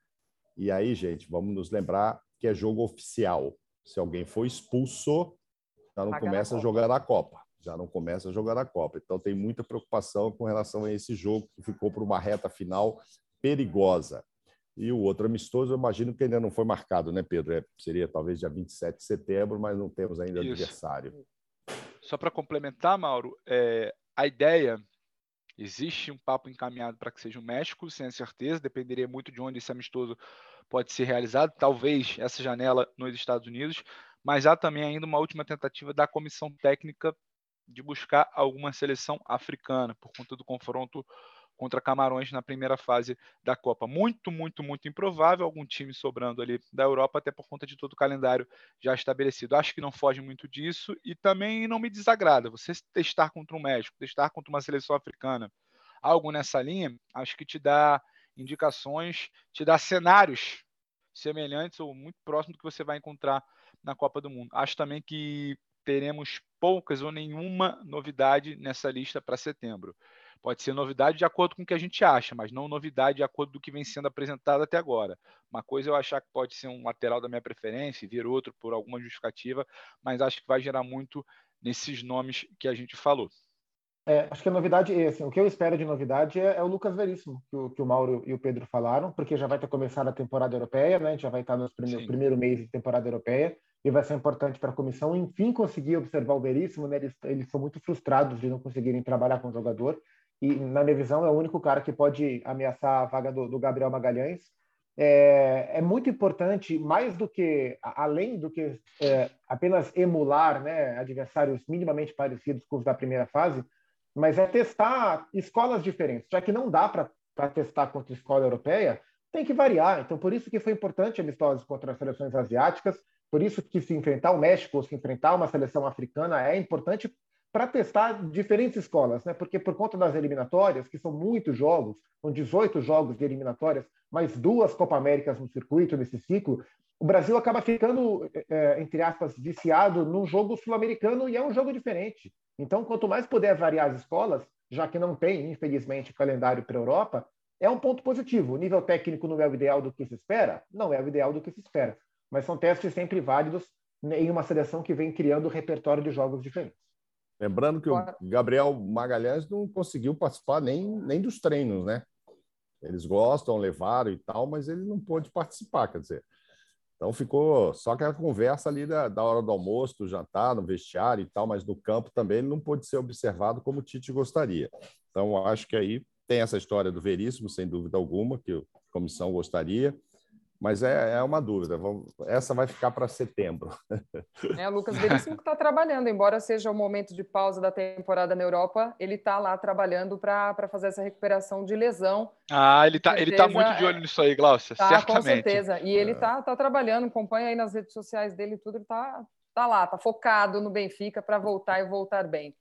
E aí, gente, vamos nos lembrar que é jogo oficial. Se alguém for expulso, já não Paga começa a jogar a Copa. Já não começa a jogar a Copa. Então tem muita preocupação com relação a esse jogo que ficou por uma reta final perigosa. E o outro amistoso, eu imagino que ainda não foi marcado, né, Pedro? É, seria talvez dia 27 de setembro, mas não temos ainda Isso. adversário.
Só para complementar, Mauro, é, a ideia, existe um papo encaminhado para que seja o México, sem certeza, dependeria muito de onde esse amistoso pode ser realizado, talvez essa janela nos Estados Unidos, mas há também ainda uma última tentativa da comissão técnica de buscar alguma seleção africana, por conta do confronto contra Camarões na primeira fase da Copa. Muito, muito, muito improvável algum time sobrando ali da Europa, até por conta de todo o calendário já estabelecido. Acho que não foge muito disso e também não me desagrada. Você testar contra um México, testar contra uma seleção africana, algo nessa linha, acho que te dá indicações, te dá cenários semelhantes ou muito próximos do que você vai encontrar na Copa do Mundo. Acho também que teremos poucas ou nenhuma novidade nessa lista para setembro. Pode ser novidade de acordo com o que a gente acha, mas não novidade de acordo com o que vem sendo apresentado até agora. Uma coisa é eu achar que pode ser um lateral da minha preferência e vir outro por alguma justificativa, mas acho que vai gerar muito nesses nomes que a gente falou.
É, acho que a novidade, assim, o que eu espero de novidade é, é o Lucas Veríssimo, que o, que o, Mauro e o Pedro falaram, porque já vai ter começado a temporada europeia, né? já vai estar no primeiro, primeiro mês de temporada europeia, e vai ser importante para a comissão, enfim, conseguir observar o Veríssimo. Né? Eles, eles são muito frustrados de não conseguirem trabalhar com o jogador, e, na minha visão, é o único cara que pode ameaçar a vaga do, do Gabriel Magalhães. É, é, muito importante, mais do que, além do que é, apenas emular né, adversários minimamente parecidos com os da primeira fase, mas é testar escolas diferentes, já que não dá para testar contra a escola europeia, tem que variar. Então, por isso que foi importante amistosos contra as seleções asiáticas, por isso que se enfrentar o México ou se enfrentar uma seleção africana é importante para testar diferentes escolas, né? Porque por conta das eliminatórias, que são muitos jogos, são 18 jogos de eliminatórias, mais duas Copa Américas no circuito nesse ciclo, o Brasil acaba ficando, é, entre aspas, viciado num jogo sul-americano e é um jogo diferente. Então, quanto mais puder variar as escolas, já que não tem, infelizmente, calendário para a Europa, é um ponto positivo. O nível técnico não é o ideal do que se espera? Não é o ideal do que se espera. Mas são testes sempre válidos em uma seleção que vem criando um repertório de jogos diferentes.
Lembrando que o Gabriel Magalhães não conseguiu participar nem, nem dos treinos, né? Eles gostam, levaram e tal, mas ele não pôde participar, quer dizer. Então ficou só aquela conversa ali da, da hora do almoço, do jantar, no vestiário e tal, mas no campo também ele não pôde ser observado como o Tite gostaria. Então acho que aí tem essa história do Veríssimo, sem dúvida alguma, que a comissão gostaria. Mas é, é uma dúvida. Vamos, essa vai ficar para setembro.
É, o Lucas Veríssimo que está trabalhando, embora seja o momento de pausa da temporada na Europa, ele está lá trabalhando para fazer essa recuperação de lesão.
Ah, ele está ele tá muito de olho nisso aí, Glaucia, tá, certamente.
Com certeza. E ele está é. tá trabalhando, acompanha aí nas redes sociais dele tudo, ele está tá lá, está focado no Benfica para voltar e voltar bem.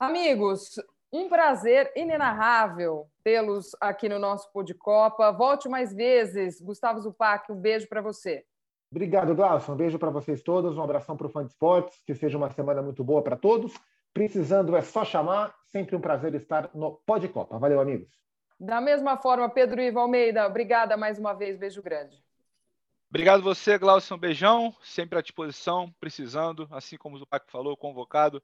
Amigos, um prazer inenarrável tê-los aqui no nosso Pô de Copa. Volte mais vezes. Gustavo Zupac, um beijo para você.
Obrigado, Glaucio. Um beijo para vocês todos. Um abração para o Fã de Esportes. Que seja uma semana muito boa para todos. Precisando é só chamar. Sempre um prazer estar no Pó de Copa. Valeu, amigos.
Da mesma forma, Pedro Ivo Almeida, obrigada mais uma vez. Beijo grande.
Obrigado você, Glaucio. Um beijão. Sempre à disposição, precisando, assim como o Paco falou, convocado,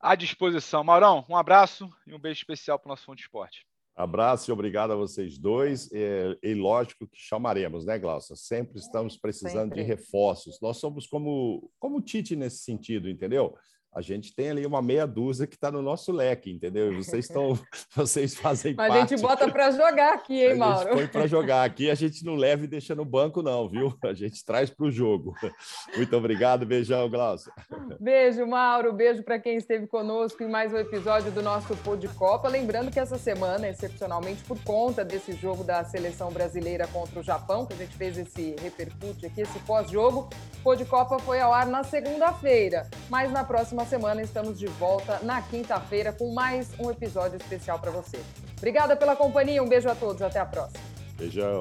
à disposição. Maurão, um abraço e um beijo especial para o nosso Fundo de Esporte.
Abraço e obrigado a vocês dois. E, e lógico que chamaremos, né, Glaucia? Sempre estamos precisando Sempre. de reforços. Nós somos como, como Tite nesse sentido, entendeu? A gente tem ali uma meia dúzia que está no nosso leque, entendeu? Vocês estão, vocês fazem
Mas
parte.
Mas a gente bota para jogar aqui, hein, Mauro?
A gente põe para jogar aqui, a gente não leva e deixa no banco, não, viu? A gente traz para o jogo. Muito obrigado, beijão, Glaucia.
Beijo, Mauro. Beijo para quem esteve conosco em mais um episódio do nosso Pô de Copa. Lembrando que essa semana, excepcionalmente por conta desse jogo da seleção brasileira contra o Japão, que a gente fez esse repercute aqui, esse pós-jogo, o Pô de Copa foi ao ar na segunda-feira, mas na próxima próxima semana estamos de volta na quinta-feira com mais um episódio especial para você. Obrigada pela companhia, um beijo a todos, até a próxima.
Beijão.